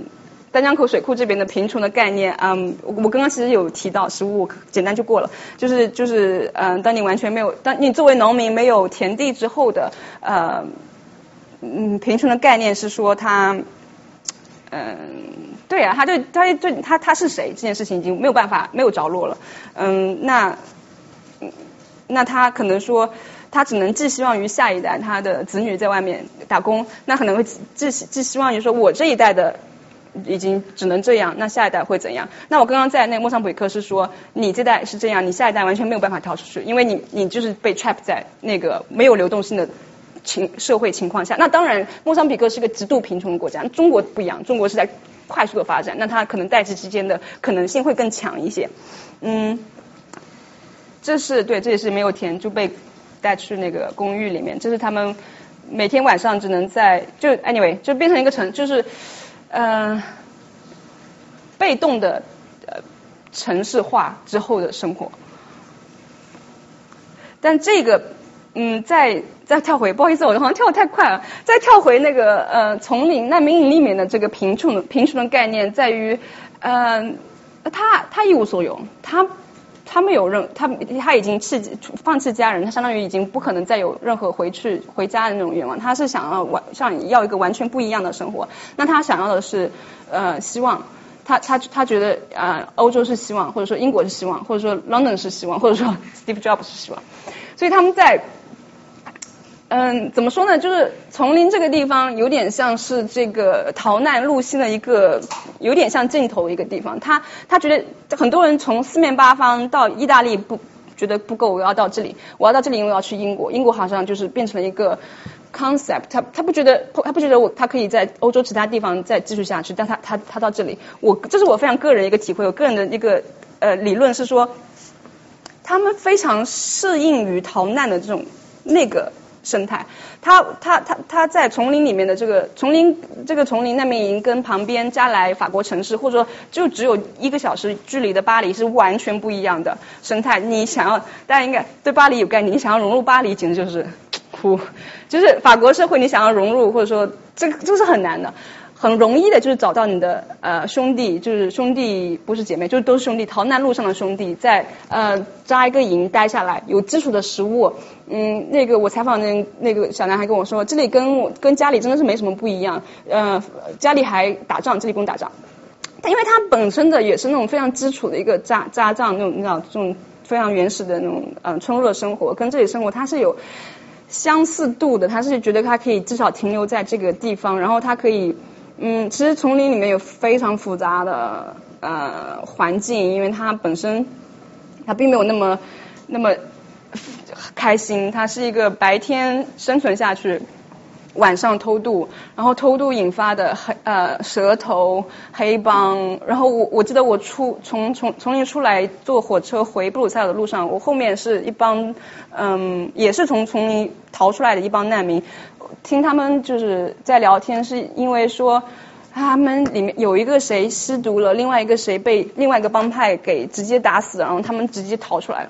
丹江口水库这边的贫穷的概念，嗯，我刚刚其实有提到，食物简单就过了，就是就是，嗯，当你完全没有，当你作为农民没有田地之后的，呃，嗯，贫穷的概念是说他，嗯，对啊，他就他就他他是谁这件事情已经没有办法没有着落了，嗯，那，那他可能说他只能寄希望于下一代他的子女在外面打工，那可能会寄寄希望于说我这一代的。已经只能这样，那下一代会怎样？那我刚刚在那莫桑比克是说，你这代是这样，你下一代完全没有办法跳出去，因为你你就是被 trap 在那个没有流动性的情社会情况下。那当然，莫桑比克是个极度贫穷的国家，中国不一样，中国是在快速的发展，那它可能代际之间的可能性会更强一些。嗯，这是对，这也是没有填就被带去那个公寓里面，这是他们每天晚上只能在就 anyway 就变成一个城，就是。嗯，被动的城市化之后的生活，但这个嗯，再再跳回，不好意思，我好像跳的太快了。再跳回那个呃丛林难民营里面的这个贫穷贫穷的概念，在于嗯，他他一无所有，他。他没有任他他已经弃放弃家人，他相当于已经不可能再有任何回去回家的那种愿望。他是想要完像要一个完全不一样的生活。那他想要的是呃希望，他他他觉得啊欧洲是希望，或者说英国是希望，或者说 London 是希望，或者说 Steve Jobs 是希望。所以他们在。嗯，怎么说呢？就是丛林这个地方有点像是这个逃难路线的一个，有点像尽头一个地方。他他觉得很多人从四面八方到意大利不觉得不够，我要到这里，我要到这里，因为我要去英国。英国好像就是变成了一个 concept，他他不觉得他不觉得我他可以在欧洲其他地方再继续下去，但他他他到这里，我这是我非常个人一个体会，我个人的一个呃理论是说，他们非常适应于逃难的这种那个。生态，它它它它在丛林里面的这个丛林这个丛林难民营跟旁边加来法国城市，或者说就只有一个小时距离的巴黎是完全不一样的生态。你想要大家应该对巴黎有概念，你想要融入巴黎简直就是 哭，就是法国社会你想要融入或者说这个这是很难的。很容易的，就是找到你的呃兄弟，就是兄弟不是姐妹，就是都是兄弟，逃难路上的兄弟，在呃扎一个营待下来，有基础的食物。嗯，那个我采访那那个小男孩跟我说，这里跟我跟家里真的是没什么不一样。呃，家里还打仗，这里不用打仗。因为他本身的也是那种非常基础的一个扎扎帐那种，你知道这种非常原始的那种嗯村落生活，跟这里生活他是有相似度的。他是觉得他可以至少停留在这个地方，然后他可以。嗯，其实丛林里面有非常复杂的呃环境，因为它本身它并没有那么那么开心，它是一个白天生存下去。晚上偷渡，然后偷渡引发的黑呃蛇头黑帮，然后我我记得我出从从丛林出来坐火车回布鲁塞尔的路上，我后面是一帮嗯也是从丛林逃出来的一帮难民，听他们就是在聊天，是因为说他们里面有一个谁吸毒了，另外一个谁被另外一个帮派给直接打死，然后他们直接逃出来了，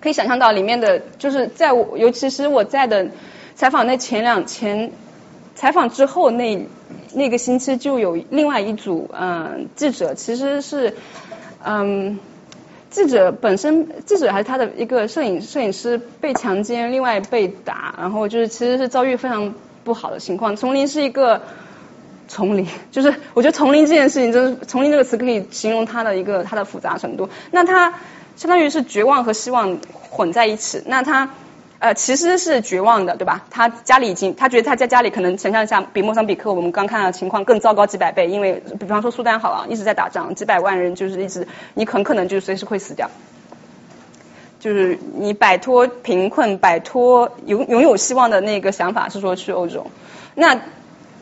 可以想象到里面的就是在我尤其是我在的。采访那前两前采访之后那那个星期就有另外一组嗯记者，其实是嗯记者本身记者还是他的一个摄影摄影师被强奸，另外被打，然后就是其实是遭遇非常不好的情况。丛林是一个丛林，就是我觉得丛林这件事情，就是丛林这个词可以形容它的一个它的复杂程度。那它相当于是绝望和希望混在一起。那它。呃，其实是绝望的，对吧？他家里已经，他觉得他在家里可能想象一下，比莫桑比克我们刚看到的情况更糟糕几百倍，因为比方说苏丹好了，一直在打仗，几百万人就是一直，你很可能就随时会死掉。就是你摆脱贫困，摆脱拥拥有希望的那个想法是说去欧洲，那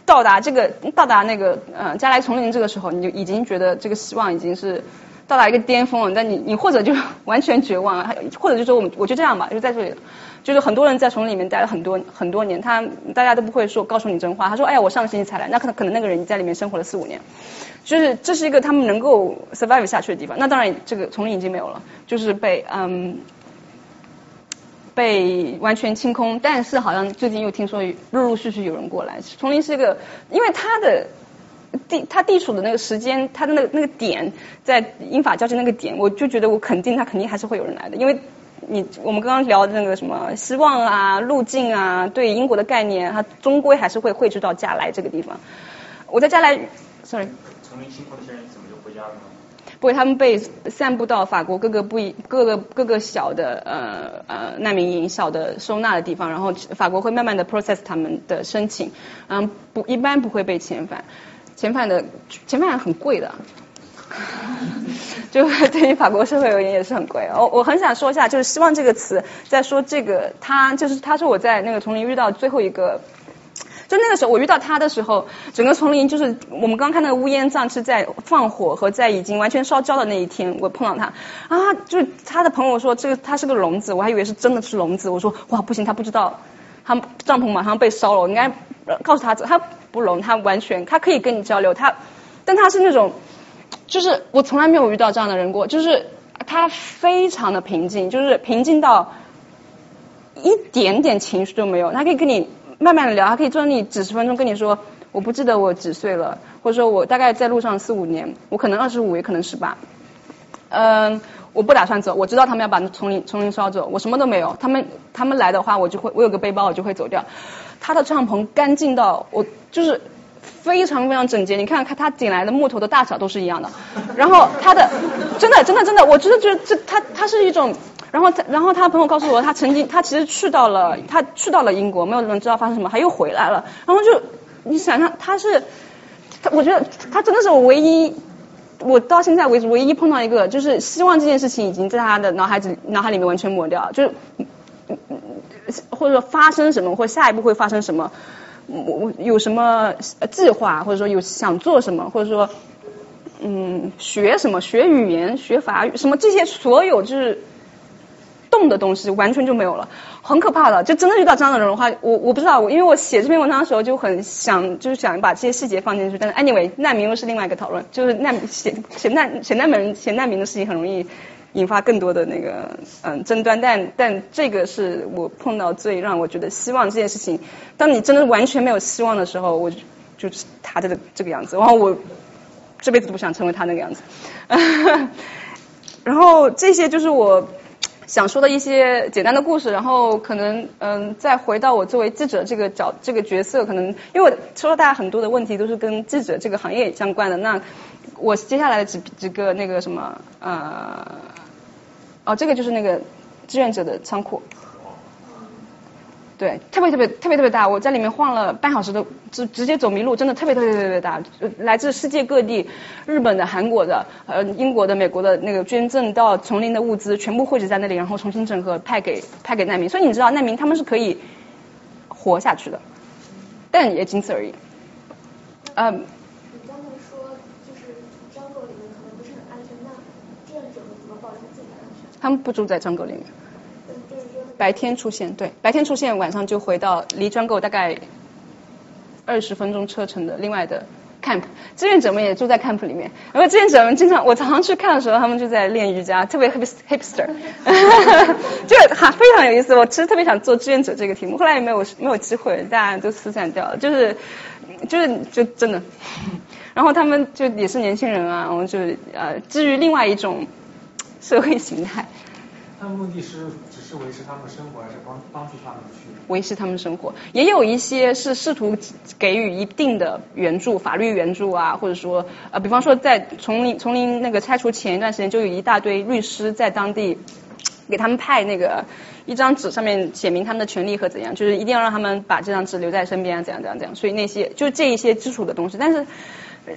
到达这个到达那个呃加莱丛林这个时候，你就已经觉得这个希望已经是。到达一个巅峰，但你你或者就完全绝望了，或者就说我们我就这样吧，就在这里，就是很多人在丛林里面待了很多很多年，他大家都不会说告诉你真话，他说哎呀我上个星期才来，那可能可能那个人在里面生活了四五年，就是这是一个他们能够 survive 下去的地方。那当然这个丛林已经没有了，就是被嗯被完全清空，但是好像最近又听说陆陆续续有人过来。丛林是一个，因为它的。地他地处的那个时间，他的那个那个点，在英法交界那个点，我就觉得我肯定他肯定还是会有人来的，因为你我们刚刚聊的那个什么希望啊、路径啊，对英国的概念，它终归还是会汇聚到加莱这个地方。我在加莱，sorry。丛林清空那些人怎么就回家了呢？不会，他们被散布到法国各个不一各个各个小的呃呃难民营、小的收纳的地方，然后法国会慢慢的 process 他们的申请，嗯，不一般不会被遣返。遣返的遣返很贵的，就对于法国社会而言也是很贵。我我很想说一下，就是希望这个词在说这个，他就是他是我在那个丛林遇到最后一个，就那个时候我遇到他的时候，整个丛林就是我们刚看那个乌烟瘴气，在放火和在已经完全烧焦的那一天，我碰到他啊，就是他的朋友说这个他是个聋子，我还以为是真的是聋子，我说哇不行，他不知道，他帐篷马上被烧了，我应该告诉他他。不聋，他完全他可以跟你交流，他，但他是那种，就是我从来没有遇到这样的人过，就是他非常的平静，就是平静到一点点情绪都没有，他可以跟你慢慢的聊，他可以坐你几十分钟跟你说，我不记得我几岁了，或者说我大概在路上四五年，我可能二十五也可能十八，嗯，我不打算走，我知道他们要把丛林丛林烧走，我什么都没有，他们他们来的话，我就会我有个背包，我就会走掉。他的帐篷干净到我就是非常非常整洁，你看看他捡来的木头的大小都是一样的。然后他的 真的真的真的，我真的觉得这他他是一种。然后他然后他朋友告诉我，他曾经他其实去到了他去到了英国，没有人知道发生什么，他又回来了。然后就你想想，他是他，我觉得他真的是我唯一，我到现在为止唯一碰到一个，就是希望这件事情已经在他的脑海子脑海里面完全抹掉，就是。或者说发生什么，或下一步会发生什么，我我有什么计划，或者说有想做什么，或者说嗯学什么，学语言，学法语，什么这些所有就是动的东西完全就没有了，很可怕的。就真的遇到这样的人的话，我我不知道，因为我写这篇文章的时候就很想就是想把这些细节放进去，但是 anyway 难民又是另外一个讨论，就是难写写难写难民写难民的事情很容易。引发更多的那个嗯争端，但但这个是我碰到最让我觉得希望这件事情。当你真的完全没有希望的时候，我就是他这个这个样子，然后我这辈子都不想成为他那个样子。然后这些就是我想说的一些简单的故事，然后可能嗯再回到我作为记者这个角这个角色，可能因为我说了大家很多的问题都是跟记者这个行业相关的，那我接下来的几几个那个什么呃。哦，这个就是那个志愿者的仓库。对，特别特别特别特别大，我在里面晃了半小时都直直接走迷路，真的特别特别特别大，来自世界各地，日本的、韩国的、呃英国的、美国的那个捐赠到丛林的物资全部汇集在那里，然后重新整合派给派给难民，所以你知道难民他们是可以活下去的，但也仅此而已。嗯。你刚才说就是张狗里面可能不是很安全，那志愿者们怎么保证自己的安全？他们不住在张狗里面。白天出现，对，白天出现，晚上就回到离专购大概二十分钟车程的另外的 camp。志愿者们也住在 camp 里面，然后志愿者们经常我常常去看的时候，他们就在练瑜伽，特别 hipster，就哈非常有意思。我其实特别想做志愿者这个题目，后来也没有没有机会，大家都四散掉了，就是。就是就真的，然后他们就也是年轻人啊，然后就呃，至于另外一种社会形态。他们目的是只是维持他们的生活，还是帮帮助他们去维持他们生活？也有一些是试图给予一定的援助，法律援助啊，或者说呃，比方说在丛林丛林那个拆除前一段时间，就有一大堆律师在当地给他们派那个。一张纸上面写明他们的权利和怎样，就是一定要让他们把这张纸留在身边，怎样怎样怎样。所以那些就这一些基础的东西，但是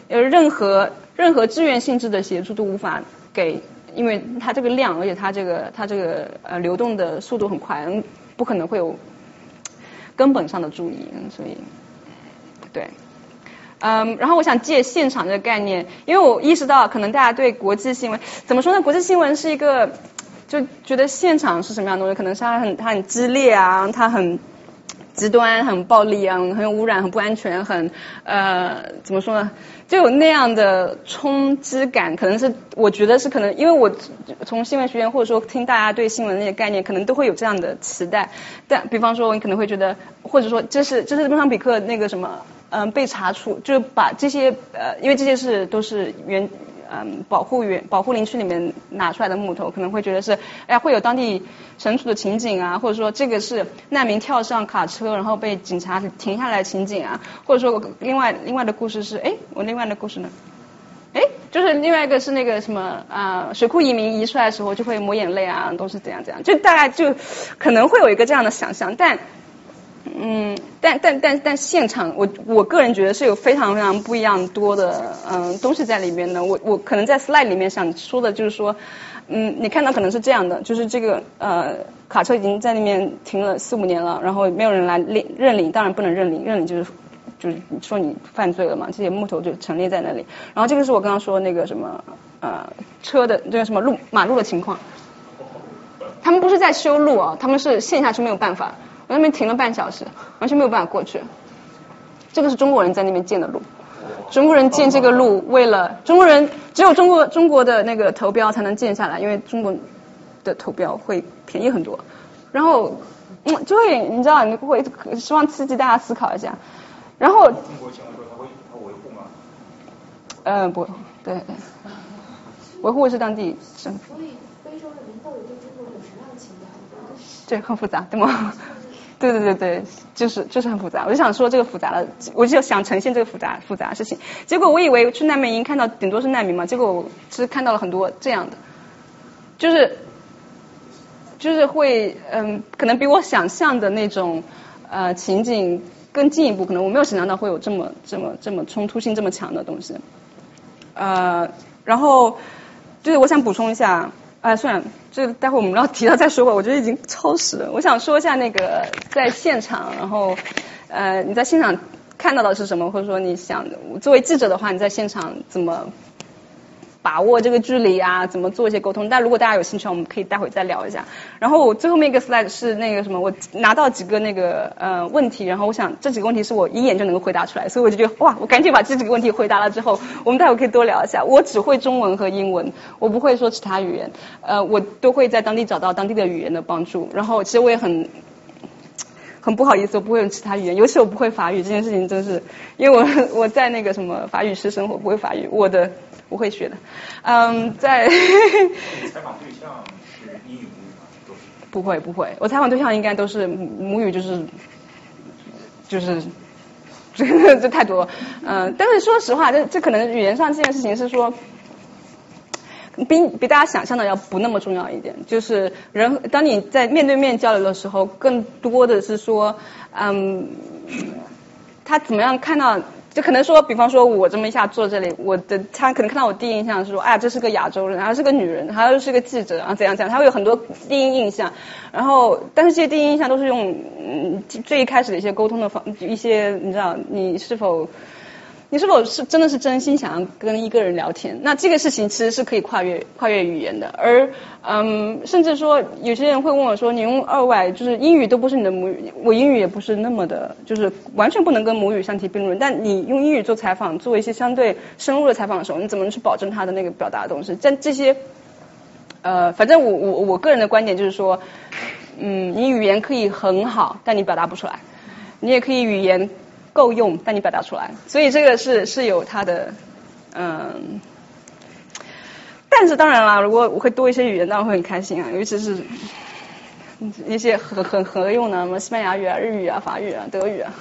呃任何任何志愿性质的协助都无法给，因为它这个量，而且它这个它这个呃流动的速度很快，不可能会有根本上的注意，所以对，嗯，然后我想借现场这个概念，因为我意识到可能大家对国际新闻怎么说呢？国际新闻是一个。就觉得现场是什么样的东西？可能是它很它很激烈啊，它很极端、很暴力啊，很有污染、很不安全、很呃怎么说呢？就有那样的冲击感。可能是我觉得是可能，因为我从新闻学院或者说听大家对新闻那些概念，可能都会有这样的期待。但比方说，你可能会觉得，或者说这是这是莫桑比克那个什么嗯被查处，就把这些呃，因为这些事都是原。嗯，保护园保护林区里面拿出来的木头，可能会觉得是，哎，会有当地惩处的情景啊，或者说这个是难民跳上卡车然后被警察停下来情景啊，或者说另外另外的故事是，哎，我另外的故事呢？哎，就是另外一个是那个什么啊，水库移民移出来的时候就会抹眼泪啊，都是怎样怎样，就大概就可能会有一个这样的想象，但。嗯，但但但但现场，我我个人觉得是有非常非常不一样多的嗯东西在里面的。我我可能在 slide 里面想说的就是说，嗯，你看到可能是这样的，就是这个呃卡车已经在那边停了四五年了，然后没有人来认认领，当然不能认领，认领就是就是说你犯罪了嘛，这些木头就陈列在那里。然后这个是我刚刚说那个什么呃车的这个什么路马路的情况，他们不是在修路啊，他们是陷下去没有办法。那边停了半小时，完全没有办法过去。这个是中国人在那边建的路，中国人建这个路为了中国人，只有中国中国的那个投标才能建下来，因为中国的投标会便宜很多。然后，嗯，就会你知道，你会希望刺激大家思考一下。然后，中国建完之后，他会他维护吗？嗯，不，对对，维护是当地政府。所以，非洲人民到底对中国有什么样的情感？对很复杂，对吗？对对对对，就是就是很复杂，我就想说这个复杂的，我就想呈现这个复杂复杂的事情。结果我以为去难民营看到顶多是难民嘛，结果我其实看到了很多这样的，就是就是会嗯，可能比我想象的那种呃情景更进一步，可能我没有想象到会有这么这么这么冲突性这么强的东西。呃，然后就是我想补充一下。啊，算了，这待会我们要提到再说吧。我觉得已经超时了。我想说一下那个在现场，然后呃你在现场看到的是什么，或者说你想作为记者的话，你在现场怎么？把握这个距离啊，怎么做一些沟通？但如果大家有兴趣，我们可以待会再聊一下。然后我最后面一个 slide 是那个什么，我拿到几个那个呃问题，然后我想这几个问题是我一眼就能够回答出来，所以我就觉得哇，我赶紧把这几个问题回答了之后，我们待会可以多聊一下。我只会中文和英文，我不会说其他语言，呃，我都会在当地找到当地的语言的帮助。然后其实我也很很不好意思，我不会用其他语言，尤其我不会法语这件事情，真是因为我我在那个什么法语区生活，不会法语，我的。不会学的，嗯，在。采访对象是英语母语吗？都是。不会不会，我采访对象应该都是母语，就是就是这个 这太多了，嗯，但是说实话，这这可能语言上这件事情是说，比比大家想象的要不那么重要一点。就是人，当你在面对面交流的时候，更多的是说，嗯，他怎么样看到。就可能说，比方说，我这么一下坐这里，我的他可能看到我第一印象是说，哎呀，这是个亚洲人，然后是个女人，她又是个记者，然后怎样怎样，他会有很多第一印象。然后，但是这些第一印象都是用嗯最一开始的一些沟通的方，一些你知道，你是否。你是否是真的是真心想要跟一个人聊天？那这个事情其实是可以跨越跨越语言的。而嗯，甚至说有些人会问我说：“你用二外，就是英语都不是你的母语，我英语也不是那么的，就是完全不能跟母语相提并论。但你用英语做采访，做一些相对深入的采访的时候，你怎么能去保证他的那个表达的东西？但这些呃，反正我我我个人的观点就是说，嗯，你语言可以很好，但你表达不出来。你也可以语言。够用，但你表达出来，所以这个是是有它的，嗯，但是当然了，如果我会多一些语言，当然会很开心啊，尤其是一些很很合用的，什么西班牙语啊、日语啊、法语啊、德语啊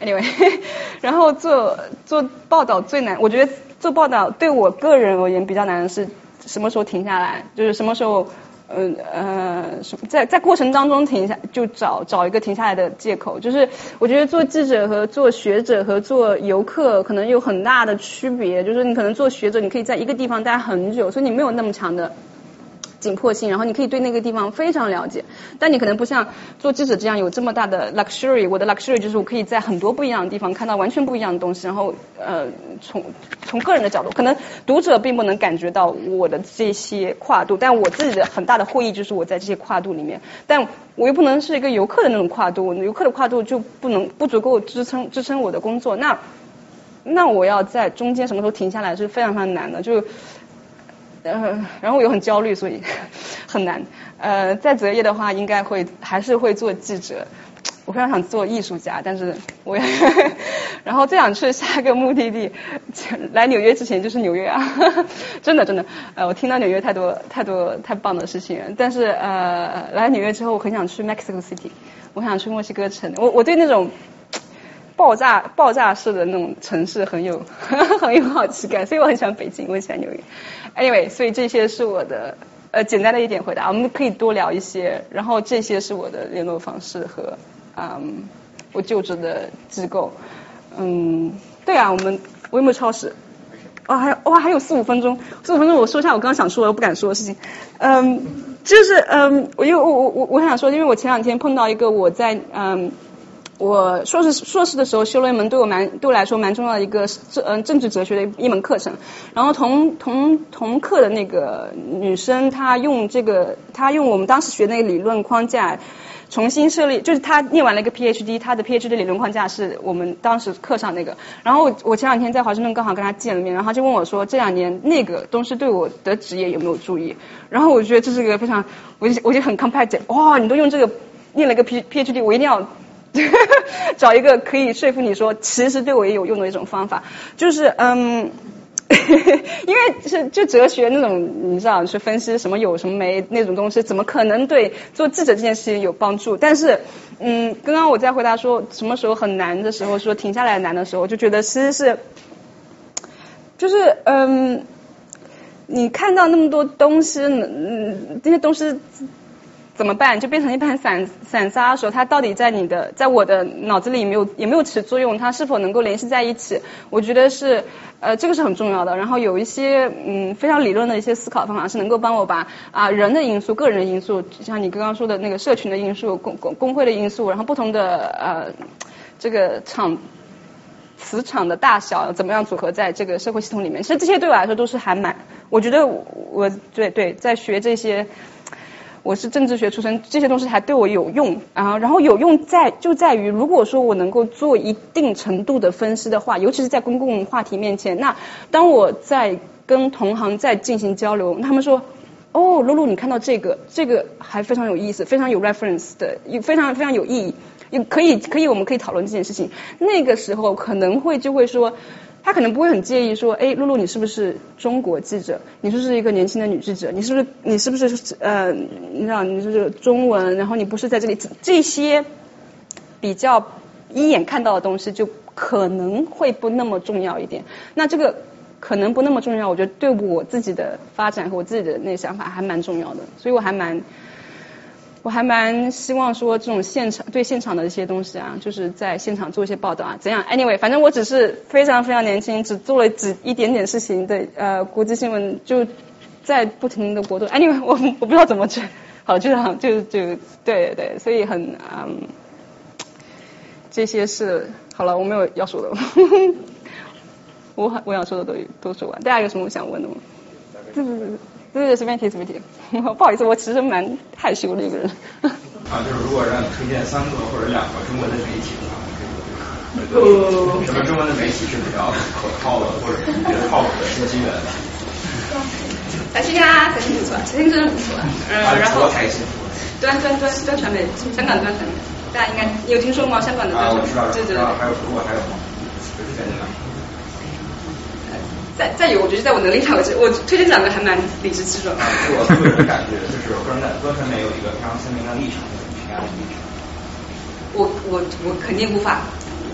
，anyway，然后做做报道最难，我觉得做报道对我个人而言比较难的是什么时候停下来，就是什么时候。嗯呃，在在过程当中停下，就找找一个停下来的借口。就是我觉得做记者和做学者和做游客可能有很大的区别。就是你可能做学者，你可以在一个地方待很久，所以你没有那么强的。紧迫性，然后你可以对那个地方非常了解，但你可能不像做记者这样有这么大的 luxury。我的 luxury 就是我可以在很多不一样的地方看到完全不一样的东西，然后呃从从个人的角度，可能读者并不能感觉到我的这些跨度，但我自己的很大的获益就是我在这些跨度里面，但我又不能是一个游客的那种跨度，游客的跨度就不能不足够支撑支撑我的工作，那那我要在中间什么时候停下来是非常非常难的，就。呃，然后我又很焦虑，所以 很难。呃，在择业的话，应该会还是会做记者。我非常想做艺术家，但是我也，然后最想去下一个目的地，来纽约之前就是纽约啊，真的真的。呃，我听到纽约太多太多太棒的事情，但是呃，来纽约之后，我很想去 Mexico City，我想去墨西哥城。我我对那种。爆炸爆炸式的那种城市很有 很有好奇感，所以我很喜欢北京，我很喜欢纽约。Anyway，所以这些是我的呃简单的一点回答，我们可以多聊一些。然后这些是我的联络方式和嗯我就职的机构。嗯，对啊，我们我有没有超时？哦，还有哇，还有四五分钟，四五分钟我说一下我刚刚想说的不敢说的事情。嗯，就是嗯，我因为我我我我想说，因为我前两天碰到一个我在嗯。我硕士硕士的时候修了一门对我蛮对我来说蛮重要的一个政嗯政治哲学的一门课程，然后同同同课的那个女生她用这个她用我们当时学那个理论框架重新设立，就是她念完了一个 PhD，她的 PhD 理论框架是我们当时课上那个，然后我前两天在华盛顿刚好跟她见了面，然后她就问我说这两年那个东西对我的职业有没有注意，然后我觉得这是个非常我就我就很 competitive，哇你都用这个念了个 P PhD，我一定要。找一个可以说服你说，其实对我也有用的一种方法，就是嗯，因为是就哲学那种，你知道，去分析什么有什么没那种东西，怎么可能对做记者这件事情有帮助？但是嗯，刚刚我在回答说什么时候很难的时候，说停下来难的时候，我就觉得其实是，就是嗯，你看到那么多东西，嗯，这些东西。怎么办？就变成一盘散散沙的时候，它到底在你的，在我的脑子里没有，也没有起作用。它是否能够联系在一起？我觉得是，呃，这个是很重要的。然后有一些嗯非常理论的一些思考方法，是能够帮我把啊人的因素、个人的因素，像你刚刚说的那个社群的因素、工工工会的因素，然后不同的呃这个场磁场的大小怎么样组合在这个社会系统里面？其实这些对我来说都是还蛮，我觉得我对对在学这些。我是政治学出身，这些东西还对我有用啊。然后有用在就在于，如果说我能够做一定程度的分析的话，尤其是在公共话题面前，那当我在跟同行在进行交流，他们说，哦，露露，你看到这个，这个还非常有意思，非常有 reference 的，有非常非常有意义，也可以可以我们可以讨论这件事情。那个时候可能会就会说。他可能不会很介意说，哎，露露，你是不是中国记者？你是不是一个年轻的女记者？你是不是你是不是呃，你知道你是中文，然后你不是在这里，这些比较一眼看到的东西就可能会不那么重要一点。那这个。可能不那么重要，我觉得对我自己的发展和我自己的那想法还蛮重要的，所以我还蛮。我还蛮希望说这种现场对现场的一些东西啊，就是在现场做一些报道啊，怎样？Anyway，反正我只是非常非常年轻，只做了只一点点事情的呃国际新闻，就在不停的国度。Anyway，我我不知道怎么去，好就这样就就对对，所以很嗯，这些是好了，我没有要说的，我我想说的都都说完，大家有什么想问的吗？对对对。对对，随便提随便提。不好意思，我其实蛮害羞的一个人。啊，就是如果让你推荐三个或者两个中文的媒体的话，呃，什么中文的媒体是比较可靠的，或者是比较靠谱的信息源？财新啊，财新不错，财新真的不错。嗯，然后财新。端端端端传媒，香港端传媒，大家应该有听说吗？香港的端传媒。啊，我知道，知道。还有如果还有吗？就是在哪？再再有，我觉得在我能力范围之我推荐两个还蛮理直气壮。我个人感觉就是端传端传媒有一个非常鲜明的立场，评价的立场。我我我肯定无法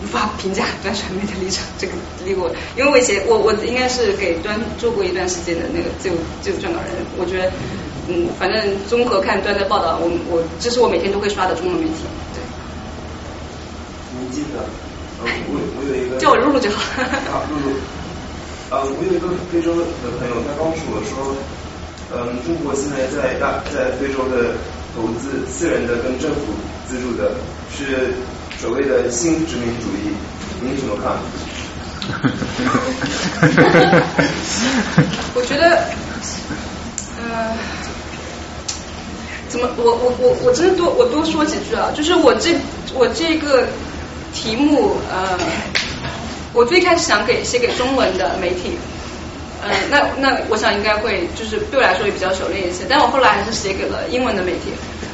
无法评价端传媒的立场，这个离我，因为我以前我我应该是给端做过一段时间的那个自由自由撰稿人，我觉得嗯，反正综合看端的报道，我我这是我每天都会刷的中文媒体，对。你记得？我我有一个。叫我露露就好。好，露露。呃，我有一个非洲的朋友，他告诉我说，嗯，中国现在在大在非洲的投资，私人的跟政府资助的，是所谓的新殖民主义，您怎么看？我觉得，呃，怎么，我我我我真的多我多说几句啊，就是我这我这个题目呃。我最开始想给写给中文的媒体，嗯，那那我想应该会就是对我来说也比较熟练一些，但我后来还是写给了英文的媒体，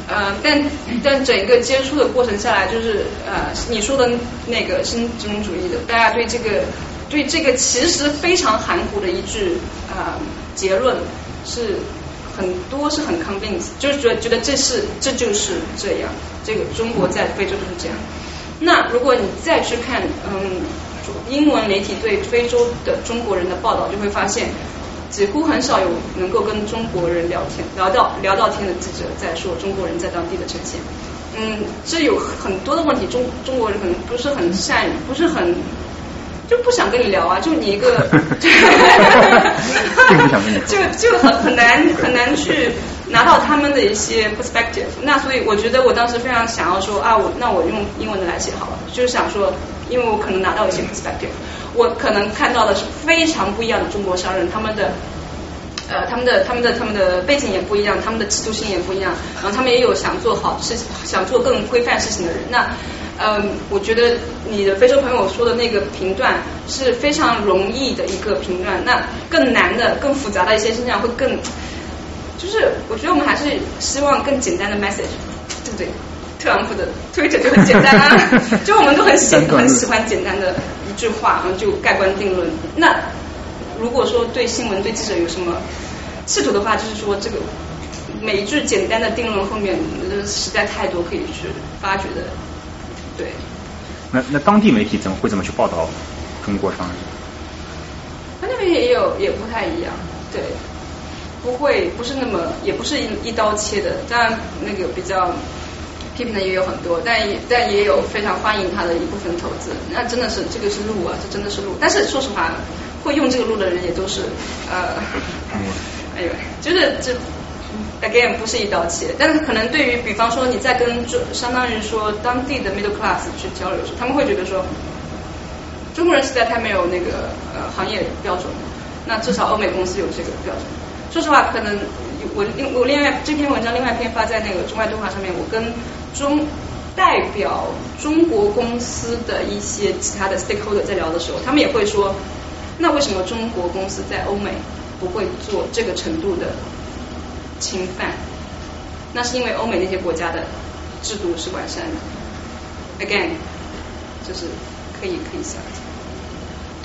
呃，但但整个接触的过程下来，就是呃你说的那个新殖民主义的，大家对这个对这个其实非常含糊的一句啊结论是很多是很 convince，就是觉得觉得这是这就是这样，这个中国在非洲就是这样。那如果你再去看，嗯。英文媒体对非洲的中国人的报道，就会发现几乎很少有能够跟中国人聊天、聊到聊到天的记者在说中国人在当地的呈现。嗯，这有很多的问题，中中国人可能不是很善于，不是很就不想跟你聊啊，就你一个，就 就很很难很难去拿到他们的一些 perspective。那所以我觉得我当时非常想要说啊，我那我用英文的来写好了，就是想说。因为我可能拿到一些 perspective，我可能看到的是非常不一样的中国商人，他们的呃他们的他们的他们的背景也不一样，他们的企图心也不一样，然后他们也有想做好事情、想做更规范事情的人。那嗯，我觉得你的非洲朋友说的那个频段是非常容易的一个频段，那更难的、更复杂的一些现象会更，就是我觉得我们还是希望更简单的 message，对不对？特朗普的推特就很简单啊，就我们都很喜很喜欢简单的一句话，然后就盖棺定论。那如果说对新闻对记者有什么企图的话，就是说这个每一句简单的定论后面实在太多可以去发掘的。对。那那当地媒体怎么会怎么去报道中国商人？那边也有也不太一样，对，不会不是那么也不是一一刀切的，当然那个比较。批评的也有很多，但也但也有非常欢迎他的一部分投资。那真的是这个是路啊，这真的是路。但是说实话，会用这个路的人也都是呃，哎呦，就是这 again 不是一刀切。但是可能对于比方说你在跟中相当于说当地的 middle class 去交流时，他们会觉得说中国人实在太没有那个呃行业标准。那至少欧美公司有这个标准。说实话，可能我另我另外这篇文章另外一篇发在那个中外对话上面，我跟中代表中国公司的一些其他的 stakeholder 在聊的时候，他们也会说，那为什么中国公司在欧美不会做这个程度的侵犯？那是因为欧美那些国家的制度是完善的。Again，就是可以可以想。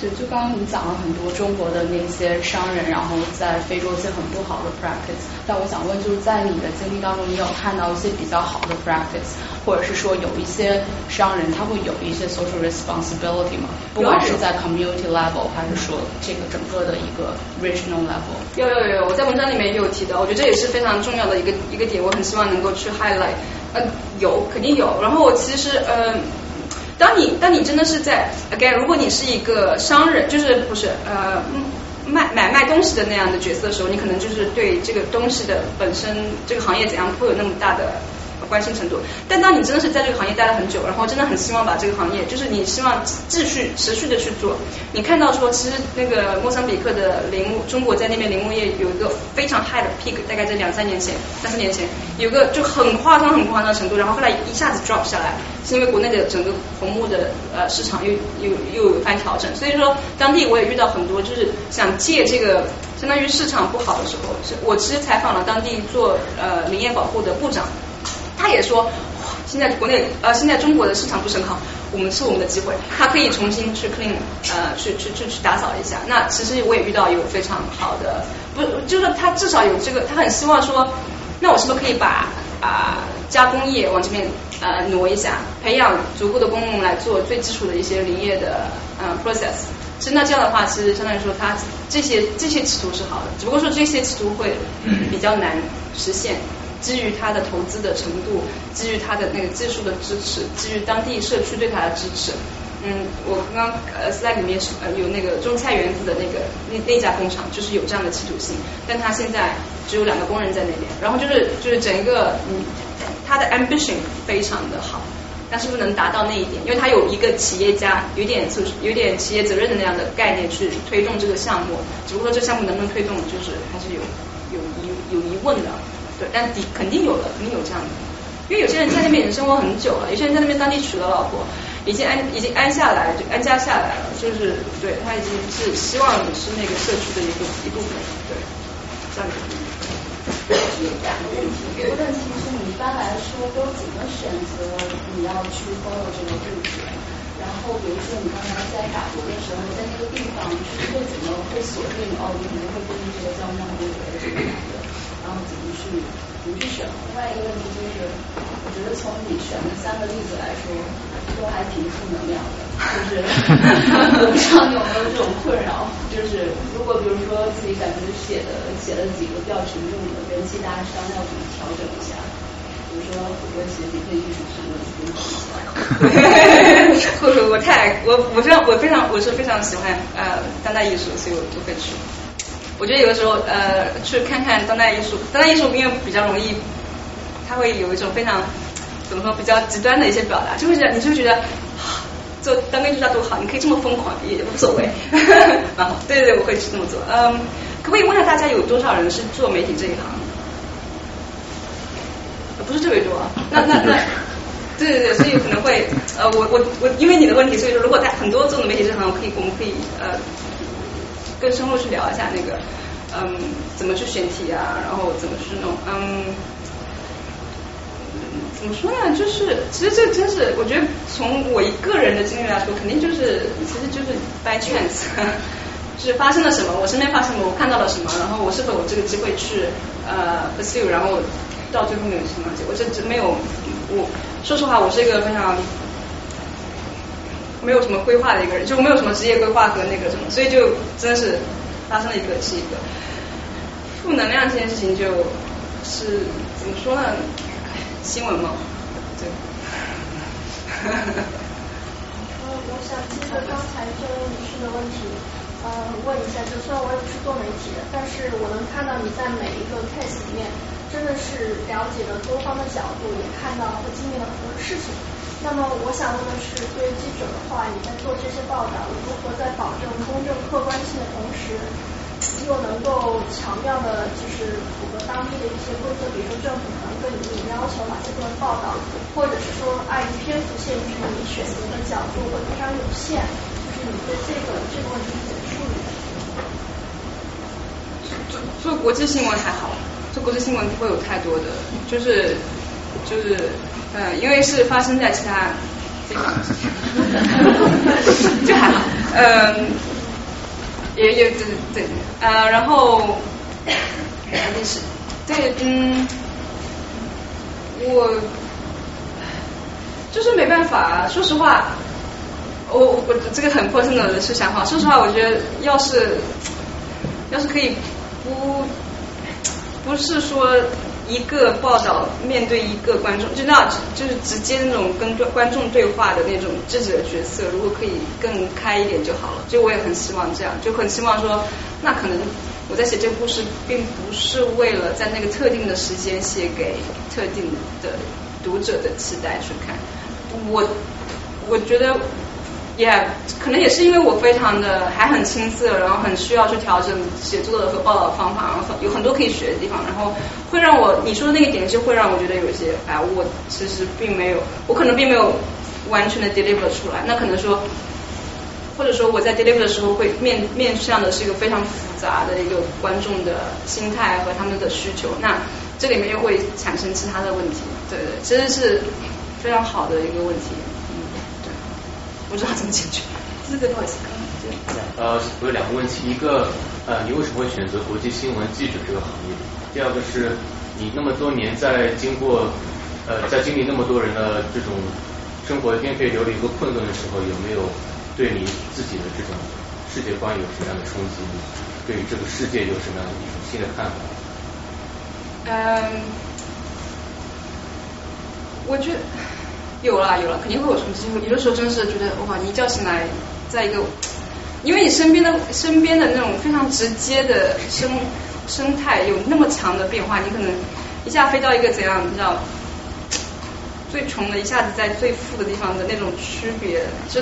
对，就刚刚你讲了很多中国的那些商人，然后在非洲一些很不好的 practice。但我想问，就是在你的经历当中，你有看到一些比较好的 practice，或者是说有一些商人他会有一些 social responsibility 吗？不管是在 community level，还是说这个整个的一个 regional level。有有有，我在文章里面也有提到，我觉得这也是非常重要的一个一个点，我很希望能够去 highlight。呃，有肯定有。然后我其实呃。当你当你真的是在 again，如果你是一个商人，就是不是呃卖买卖东西的那样的角色的时候，你可能就是对这个东西的本身这个行业怎样会有那么大的。关心程度，但当你真的是在这个行业待了很久，然后真的很希望把这个行业，就是你希望继续持续的去做，你看到说其实那个莫桑比克的林木，中国在那边林木业有一个非常 high 的 peak，大概在两三年前、三四年前，有个就很夸张、很夸张的程度，然后后来一下子 drop 下来，是因为国内的整个红木的呃市场又又又有番调整，所以说当地我也遇到很多就是想借这个相当于市场不好的时候，是我其实采访了当地做呃林业保护的部长。他也说，现在国内呃，现在中国的市场不是很好，我们是我们的机会，他可以重新去 clean，呃，去去去去打扫一下。那其实我也遇到有非常好的，不就是他至少有这个，他很希望说，那我是不是可以把啊加工业往这边呃挪一下，培养足够的工人来做最基础的一些林业的呃 process。其实那这样的话，其实相当于说他这些这些企图是好的，只不过说这些企图会比较难实现。基于他的投资的程度，基于他的那个技术的支持，基于当地社区对他的支持，嗯，我刚刚呃是在里面是呃有那个中菜园子的那个那那家工厂，就是有这样的企图心，但他现在只有两个工人在那边，然后就是就是整一个嗯他的 ambition 非常的好，但是不能达到那一点，因为他有一个企业家有点就是有点企业责任的那样的概念去推动这个项目，只不过这项目能不能推动，就是还是有有疑有疑问的。但底肯定有的，肯定有这样的，因为有些人在那边已经生活很久了，有些人在那边当地娶了老婆，已经安已经安下来，就安家下来了，就是对他已经是希望你是那个社区的一个一部分，对，这样子。两个问题，一个问题是你一般来说都怎么选择你要去 follow 这个路线？然后比如说你刚才在法国的时候，在那个地方是会怎么会锁定哦，你可能会根据这个交通规则的这个。然后怎么去怎么去选？另外一个问题就是，我觉得从你选的三个例子来说，都还挺负能量的。就是我不知道你有没有这种困扰，就是如果比如说自己感觉写的写了几个比较沉重的，跟其他商要怎么调整一下？比如说，我写几篇艺术评论，跟我一下。或者我太我我非常我非常我是非常喜欢呃当代艺术，所以我就会去。我觉得有的时候，呃，去看看当代艺术，当代艺术因为比较容易，它会有一种非常怎么说比较极端的一些表达，就会觉得你就觉得做当代艺术家多好，你可以这么疯狂也无所谓，蛮好。对对对，我会去这么做。嗯，可不可以问下大家有多少人是做媒体这一行？不是特别多。那 那那，对对对，所以可能会呃，我我我因为你的问题，所以说如果在很多做的媒体这行，可以我们可以呃。更深入去聊一下那个，嗯，怎么去选题啊，然后怎么去弄，嗯，怎么说呢？就是其实这真是，我觉得从我一个人的经历来说，肯定就是，其实就是 by chance，就是发生了什么，我身边发生了什么，我看到了什么，然后我是否有这个机会去呃 pursue，然后到最后没有什么结果，这这没有，我说实话，我是一个非常。没有什么规划的一个人，就没有什么职业规划和那个什么，所以就真的是发生了一个是一个负能量这件事情，就是怎么说呢？新闻嘛，对。呃，我想接着刚才这位女士的问题，呃，问一下，就虽然我也不是做媒体的，但是我能看到你在每一个 case 里面，真的是了解了多方的角度，也看到和经历了很多事情。那么我想问的是，对于记者的话，你在做这些报道，如何在保证公正客观性的同时，又能够强调的就是符合当地的一些规则，比如说政府可能对你要求哪些不能报道，或者是说碍于篇幅限制，你选择的角度会非常有限，就是你对这个这个问题怎么处理？做做国际新闻还好，做国际新闻不会有太多的，就是就是。嗯，因为是发生在其他地方 就还好。嗯，也也对对啊，然后历史，对，嗯，我就是没办法，说实话，我我这个很 personal 的是想法，说实话，我觉得要是要是可以不不是说。一个报道面对一个观众，就那，就是直接那种跟观众对话的那种记者角色，如果可以更开一点就好了。就我也很希望这样，就很希望说，那可能我在写这个故事，并不是为了在那个特定的时间写给特定的读者的期待去看。我我觉得。也可能也是因为我非常的还很青涩，然后很需要去调整写作的和报道的方法，然后有很多可以学的地方，然后会让我你说的那个点就会让我觉得有一些哎，我其实并没有，我可能并没有完全的 deliver 出来。那可能说，或者说我在 deliver 的时候会面面向的是一个非常复杂的一个观众的心态和他们的需求，那这里面又会产生其他的问题。对对，其实是非常好的一个问题。不知道怎么解决，这个不好意思。呃，我有两个问题，一个呃，你为什么会选择国际新闻记者这个行业？第二个是你那么多年在经过呃在经历那么多人的这种生活颠沛流离和困顿的时候，有没有对你自己的这种世界观有什么样的冲击？对于这个世界有什么样的一种新的看法？嗯，我觉得。有了有了，肯定会有什么机会。有的时候真是觉得哇，你一觉醒来，在一个，因为你身边的身边的那种非常直接的生生态有那么强的变化，你可能一下飞到一个怎样，你知道，最穷的，一下子在最富的地方的那种区别，就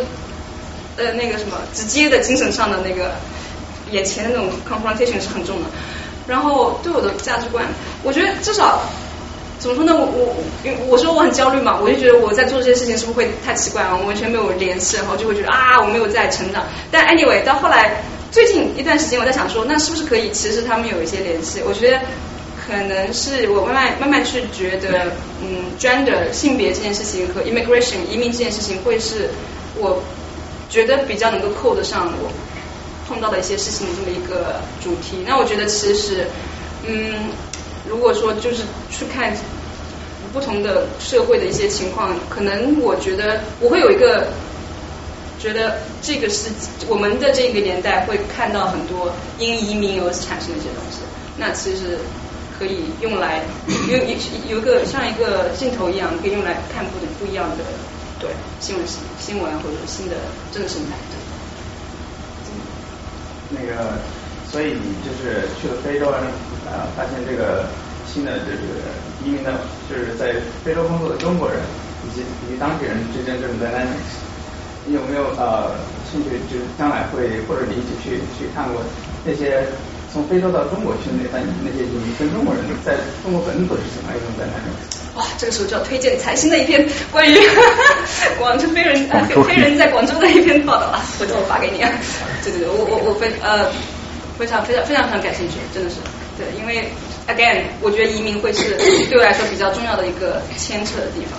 呃那个什么直接的精神上的那个眼前的那种 confrontation 是很重的。然后对我的价值观，我觉得至少。怎么说呢？我我因为我说我很焦虑嘛，我就觉得我在做这些事情是不是会太奇怪啊？我完全没有联系，然后就会觉得啊，我没有在成长。但 anyway，到后来最近一段时间，我在想说，那是不是可以？其实他们有一些联系。我觉得可能是我慢慢慢慢去觉得，嗯，gender 性别这件事情和 immigration 移民这件事情，会是我觉得比较能够扣得上我碰到的一些事情的这么一个主题。那我觉得其实，嗯。如果说就是去看不同的社会的一些情况，可能我觉得我会有一个觉得这个是我们的这个年代会看到很多因移民而产生的一些东西，那其实可以用来有有有一个像一个镜头一样，可以用来看不不一样的对新闻新新闻或者新的政治生态。那个。所以你就是去了非洲，呃，发现这个新的就是移民的，就是在非洲工作的中国人以及以及当地人之间这种 dynamics，你有没有呃兴趣，就是将来会或者你一起去去看过那些从非洲到中国去的那那些移民跟中国人在中国本土是怎么一种 dynamics？哇，这个时候就要推荐财新的一篇关于广州非人非人在广州的一篇报道了，回头我发给你。对对对，我我我分呃。非常非常非常非常感兴趣，真的是，对，因为 again，我觉得移民会是对我来说比较重要的一个牵扯的地方。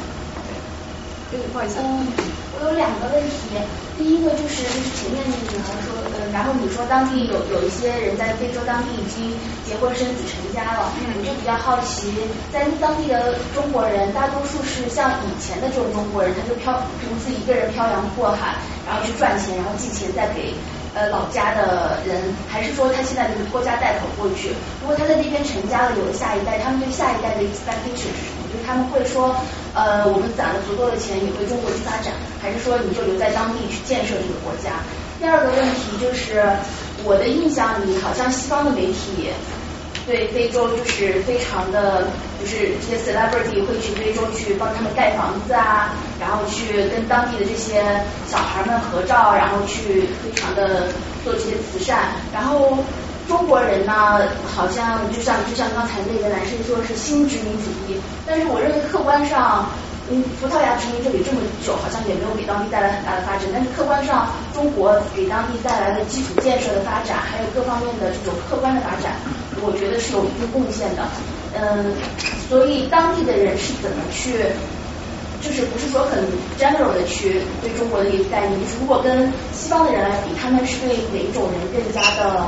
对，不好意思。嗯，我有两个问题，第一个就是就是前面那个女孩说，呃，然后你说当地有有一些人在非洲当地已经结婚生子成家了，嗯，我就比较好奇，在当地的中国人，大多数是像以前的这种中国人，他就漂独自一个人漂洋过海，然后去赚钱，然后寄钱再给。呃，老家的人，还是说他现在就是拖家带口过去？如果他在那边成家了，有了下一代，他们对下一代的 expectation 是什么？就是他们会说，呃，我们攒了足够的钱，你回中国去发展，还是说你就留在当地去建设这个国家？第二个问题就是，我的印象里，好像西方的媒体。对非洲就是非常的，就是这些 celebrity 会去非洲去帮他们盖房子啊，然后去跟当地的这些小孩们合照，然后去非常的做这些慈善。然后中国人呢，好像就像就像刚才那个男生说是新殖民主义，但是我认为客观上。葡萄牙殖民这里这么久，好像也没有给当地带来很大的发展。但是客观上，中国给当地带来的基础建设的发展，还有各方面的这种客观的发展，我觉得是有一定贡献的。嗯，所以当地的人是怎么去就是不是说很 general 的去对中国的一个概念，就是如果跟西方的人来比，他们是对哪一种人更加的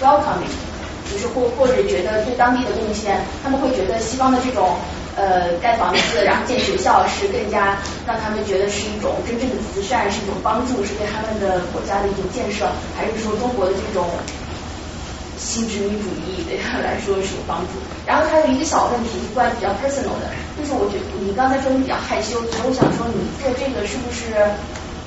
welcoming，就是或或者觉得对当地的贡献，他们会觉得西方的这种呃盖房子，然后建学校是更加让他们觉得是一种真正的慈善，是一种帮助，是对他们的国家的一种建设，还是说中国的这种新殖民主义对他来说是有帮助？然后还有一个小问题，关于比较 personal 的，就是我觉得你刚才说你比较害羞，所以我想说你做这个是不是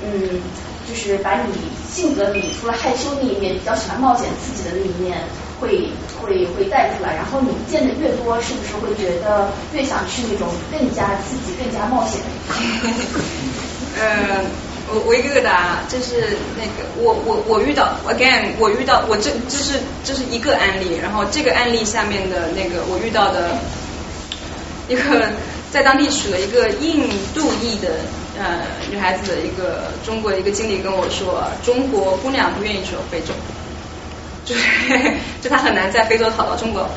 嗯，就是把你性格里除了害羞那一面，比较喜欢冒险刺激的那一面，会会会带出来。然后你见的越多，是不是会觉得越想去那种更加刺激、更加冒险的地方？呃，我我一个个答，这是那个我我我遇到 again 我遇到我这这是这是一个案例，然后这个案例下面的那个我遇到的一个在当地娶了一个印度裔的呃女孩子的一个中国的一个经理跟我说，中国姑娘不愿意去非洲，就是 就他很难在非洲讨到中国。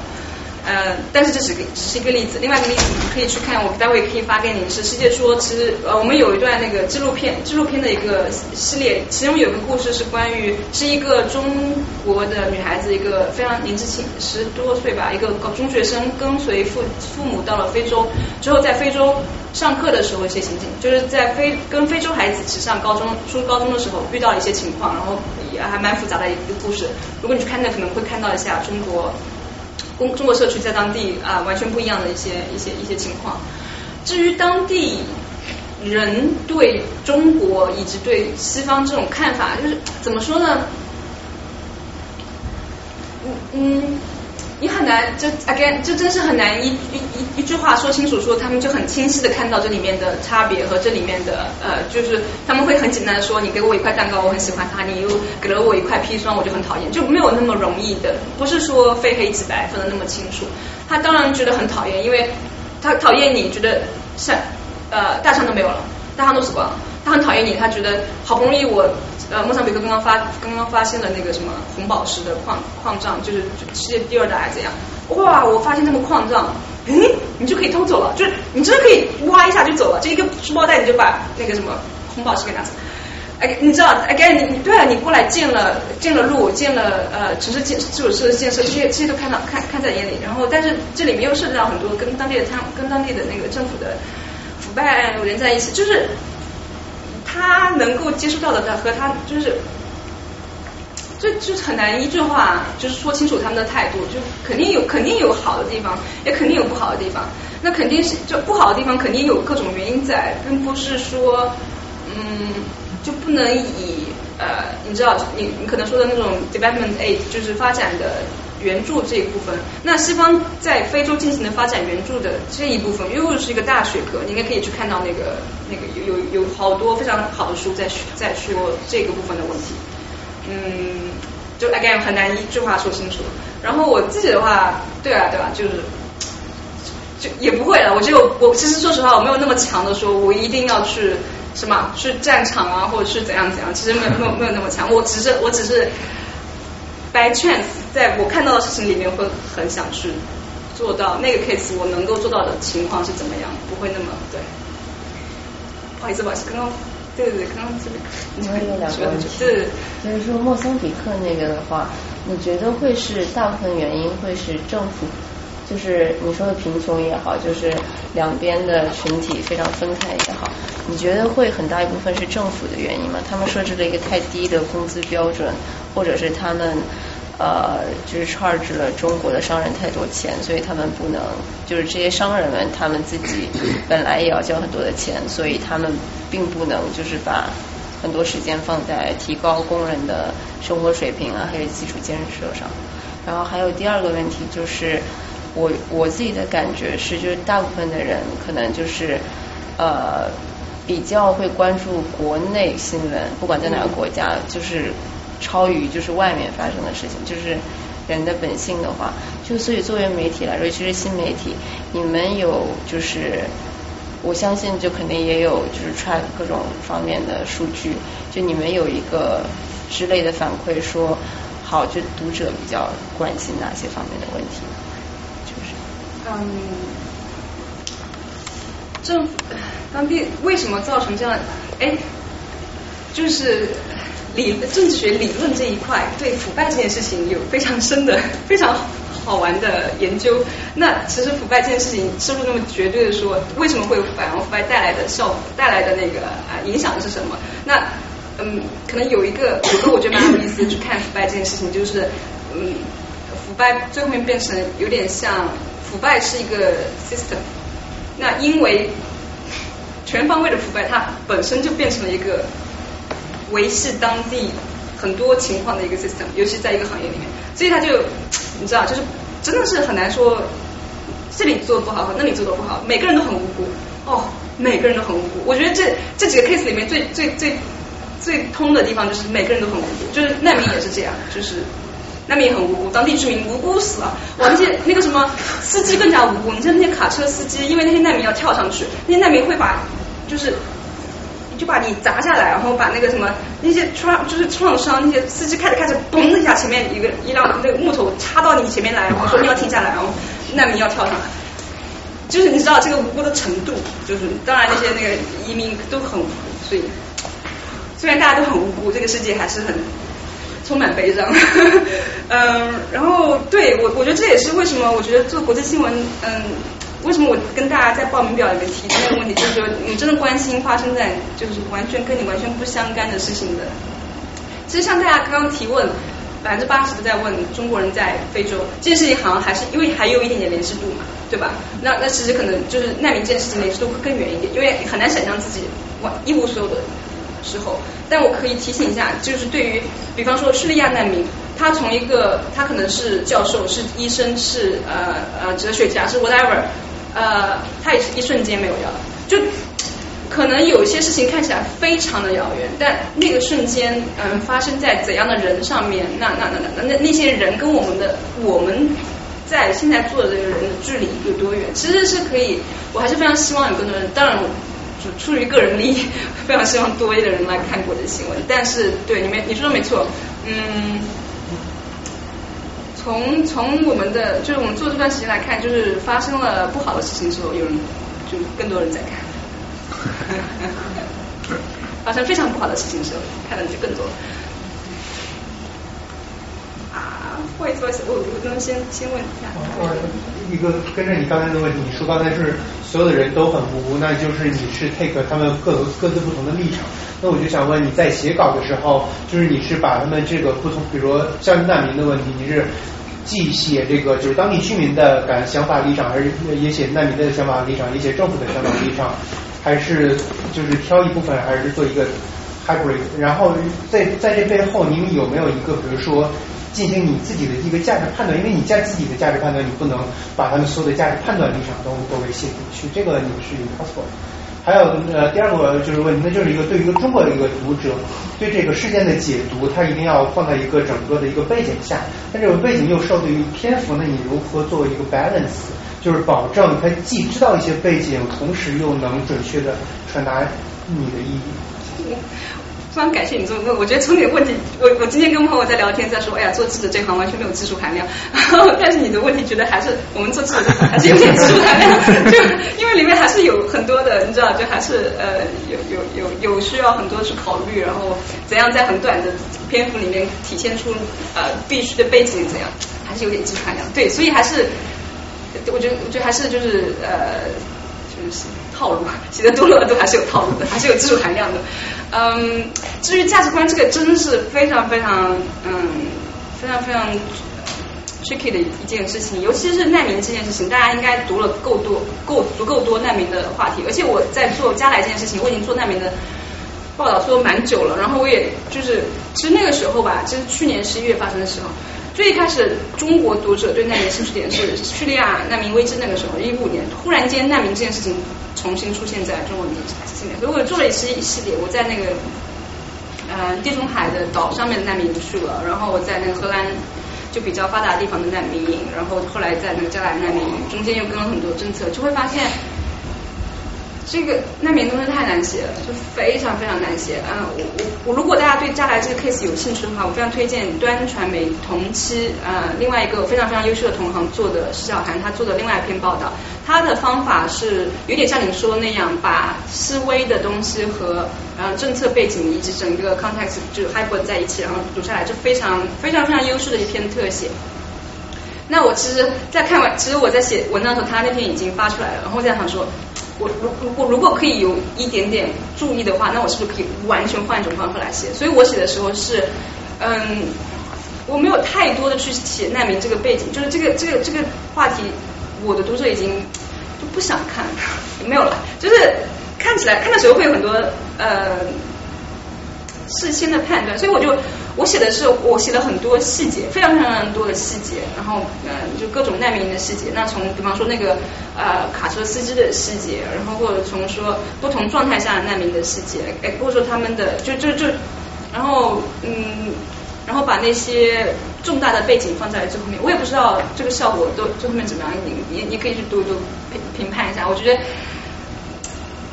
呃，但是这只个只是一个例子，另外一个例子你可以去看，我待会可以发给你，是世界说，其实呃我们有一段那个纪录片，纪录片的一个系列，其中有个故事是关于是一个中国的女孩子，一个非常年纪轻十多岁吧，一个高中学生跟随父父母到了非洲，之后在非洲上课的时候一些情景，就是在非跟非洲孩子一起上高中，初高中的时候遇到一些情况，然后也还蛮复杂的一个故事，如果你去看那可能会看到一下中国。公中国社区在当地啊完全不一样的一些一些一些情况。至于当地人对中国以及对西方这种看法，就是怎么说呢？嗯嗯，你很难就 again 就真是很难一一一一句话说清楚，说他们就很清晰的看到这里面的差别和这里面的呃，就是他们会很简单的说，你给我一块蛋糕，我很喜欢它，你又给了我一块砒霜，我就很讨厌，就没有那么容易的，不是说非黑即白分的那么清楚。他当然觉得很讨厌，因为他讨厌你觉得像呃大象都没有了，大象都死光了，他很讨厌你，他觉得好不容易我呃莫桑比克刚刚发刚刚发现了那个什么红宝石的矿矿藏，就是世界第二大还是怎样？哇，我发现那么矿藏，嗯，你就可以偷走了，就是你真的可以挖一下就走了，这一个书包袋你就把那个什么红宝石给拿走。哎，你知道，again，你对啊，你过来建了建了路，建了呃城市建基础设施建设，这些这些都看到看看在眼里。然后，但是这里面又涉及到很多跟当地的他跟当地的那个政府的腐败连在一起，就是他能够接触到的和他就是。这就是很难一句话就是说清楚他们的态度，就肯定有肯定有好的地方，也肯定有不好的地方。那肯定是就不好的地方肯定有各种原因在，并不是说嗯就不能以呃你知道你你可能说的那种 development aid 就是发展的援助这一部分。那西方在非洲进行的发展援助的这一部分又是一个大学科，你应该可以去看到那个那个有有有好多非常好的书在在说这个部分的问题。嗯，就 again 很难一句话说清楚。然后我自己的话，对啊，对吧？就是就也不会了。我就我其实说实话，我没有那么强的说，我一定要去什么去战场啊，或者是怎样怎样。其实没有没有没有那么强。我只是我只是 by chance 在我看到的事情里面会很想去做到那个 case，我能够做到的情况是怎么样，不会那么对。不好意思，不好意思，刚刚。对对对，刚刚这边我有两个问题，就是说莫桑比克那个的话，你觉得会是大部分原因会是政府，就是你说的贫穷也好，就是两边的群体非常分开也好，你觉得会很大一部分是政府的原因吗？他们设置了一个太低的工资标准，或者是他们？呃，就是 charge 了中国的商人太多钱，所以他们不能，就是这些商人们他们自己本来也要交很多的钱，所以他们并不能就是把很多时间放在提高工人的生活水平啊，还有基础建设上。然后还有第二个问题就是，我我自己的感觉是，就是大部分的人可能就是呃比较会关注国内新闻，不管在哪个国家，就是。超于就是外面发生的事情，就是人的本性的话，就所以作为媒体来说，尤其是新媒体，你们有就是我相信就肯定也有就是 track 各种方面的数据，就你们有一个之类的反馈说，好，就读者比较关心哪些方面的问题，就是嗯，政府当地为什么造成这样？哎，就是理政治学理论这一块对腐败这件事情有非常深的、非常好玩的研究。那其实腐败这件事情是不是那么绝对的说，为什么会有腐败？然后腐败带来的效、带来的那个啊影响是什么？那嗯，可能有一个有个我觉得蛮有意思的去看腐败这件事情，就是嗯，腐败最后面变成有点像腐败是一个 system。那因为全方位的腐败，它本身就变成了一个维系当地很多情况的一个 system，尤其在一个行业里面，所以它就你知道，就是真的是很难说这里做的不好和那里做的不好，每个人都很无辜哦，每个人都很无辜。我觉得这这几个 case 里面最最最最通的地方就是每个人都很无辜，就是难民也是这样，就是。难民也很无辜，当地居民无辜死了。哇，那些那个什么司机更加无辜。你像那些卡车司机，因为那些难民要跳上去，那些难民会把就是就把你砸下来，然后把那个什么那些创就是创伤那些司机开着开着，嘣的一下，前面一个一辆那个木头插到你前面来，然后说你要停下来，然后难民要跳上来。就是你知道这个无辜的程度，就是当然那些那个移民都很无辜，所以虽然大家都很无辜，这个世界还是很。充满悲伤，嗯，然后对我，我觉得这也是为什么我觉得做国际新闻，嗯，为什么我跟大家在报名表里面提这个问题，就是说你真的关心发生在就是完全跟你完全不相干的事情的。其实像大家刚刚提问，百分之八十都在问中国人在非洲这件事情，好像还是因为还有一点点联系度嘛，对吧？那那其实可能就是难民这件事情联系度会更远一点，因为很难想象自己完一无所有的。时候，但我可以提醒一下，就是对于，比方说叙利亚难民，他从一个他可能是教授、是医生、是呃呃哲学家、是 whatever，呃，他也是一瞬间没有要，就可能有些事情看起来非常的遥远，但那个瞬间，嗯，发生在怎样的人上面，那那那那那那些人跟我们的我们在现在做的这个人的距离有多远？其实是可以，我还是非常希望有更多人，当然。出于个人利益，非常希望多一点人来看国际新闻。但是，对你没你说的没错，嗯，从从我们的就是我们做这段时间来看，就是发生了不好的事情之后，有人就更多人在看；发生非常不好的事情的时候，看的就更多。不好意思，我我能先先问一下。我一个跟着你刚才的问题，你说刚才是所有的人都很无辜，那就是你是 take 他们各各自不同的立场。那我就想问，你在写稿的时候，就是你是把他们这个不同，比如说像难民的问题，你是既写这个就是当地居民的感想法立场，还是也写难民的想法立场，也写政府的想法立场，还是就是挑一部分，还是做一个 hybrid？然后在在这背后，你们有没有一个，比如说？进行你自己的一个价值判断，因为你在自己的价值判断，你不能把他们所有的价值判断立场都都给写进去，这个你是 impossible。还有呃第二个就是问题，那就是一个对于一个中国的一个读者对这个事件的解读，他一定要放在一个整个的一个背景下，但这个背景又受制于篇幅，那你如何作为一个 balance，就是保证他既知道一些背景，同时又能准确的传达你的意义。非常感谢你这么问，我觉得从你的问题，我我今天跟朋友在聊天，在说，哎呀，做记者这行完全没有技术含量。但是你的问题，觉得还是我们做记者还是有点技术含量，就因为里面还是有很多的，你知道，就还是呃有有有有需要很多去考虑，然后怎样在很短的篇幅里面体现出呃必须的背景怎样，还是有点技术含量。对，所以还是我觉得我觉得还是就是呃就是套路，写的多了都还是有套路的，还是有技术含量的。嗯，至于价值观，这个真的是非常非常嗯，非常非常 tricky 的一件事情，尤其是难民这件事情，大家应该读了够多、够足够多难民的话题。而且我在做加来这件事情，我已经做难民的报道做蛮久了，然后我也就是，其实那个时候吧，就是去年十一月发生的时候，最开始中国读者对难民兴趣点是叙利亚难民危机那个时候，一五年，突然间难民这件事情。重新出现在中国面，所以我做了一系系列，我在那个呃地中海的岛上面的难民去了，然后我在那个荷兰就比较发达地方的难民营，然后后来在那个加拿大难民营，中间又跟了很多政策，就会发现这个难民东西太难写了，就非常非常难写。嗯，我我我，如果大家对加来这个 case 有兴趣的话，我非常推荐端传媒同期呃另外一个非常非常优秀的同行做的施小涵他做的另外一篇报道。他的方法是有点像您说的那样，把示威的东西和呃政策背景以及整个 context 就 hybrid 在一起，然后读下来，就非常非常非常优秀的一篇特写。那我其实，在看完，其实我在写文章的时候，他那篇已经发出来了，然后我在想说，我如如果如果可以有一点点注意的话，那我是不是可以完全换一种方法来写？所以我写的时候是，嗯，我没有太多的去写难民这个背景，就是这个这个这个话题，我的读者已经就不想看，没有了，就是看起来看的时候会有很多呃事先的判断，所以我就。我写的是，我写了很多细节，非常非常多的细节，然后嗯，就各种难民的细节。那从比方说那个呃卡车司机的细节，然后或者从说不同状态下的难民的细节，哎，或者说他们的就就就，然后嗯，然后把那些重大的背景放在最后面。我也不知道这个效果都最后面怎么样，你你你可以去读读评评判一下。我觉得，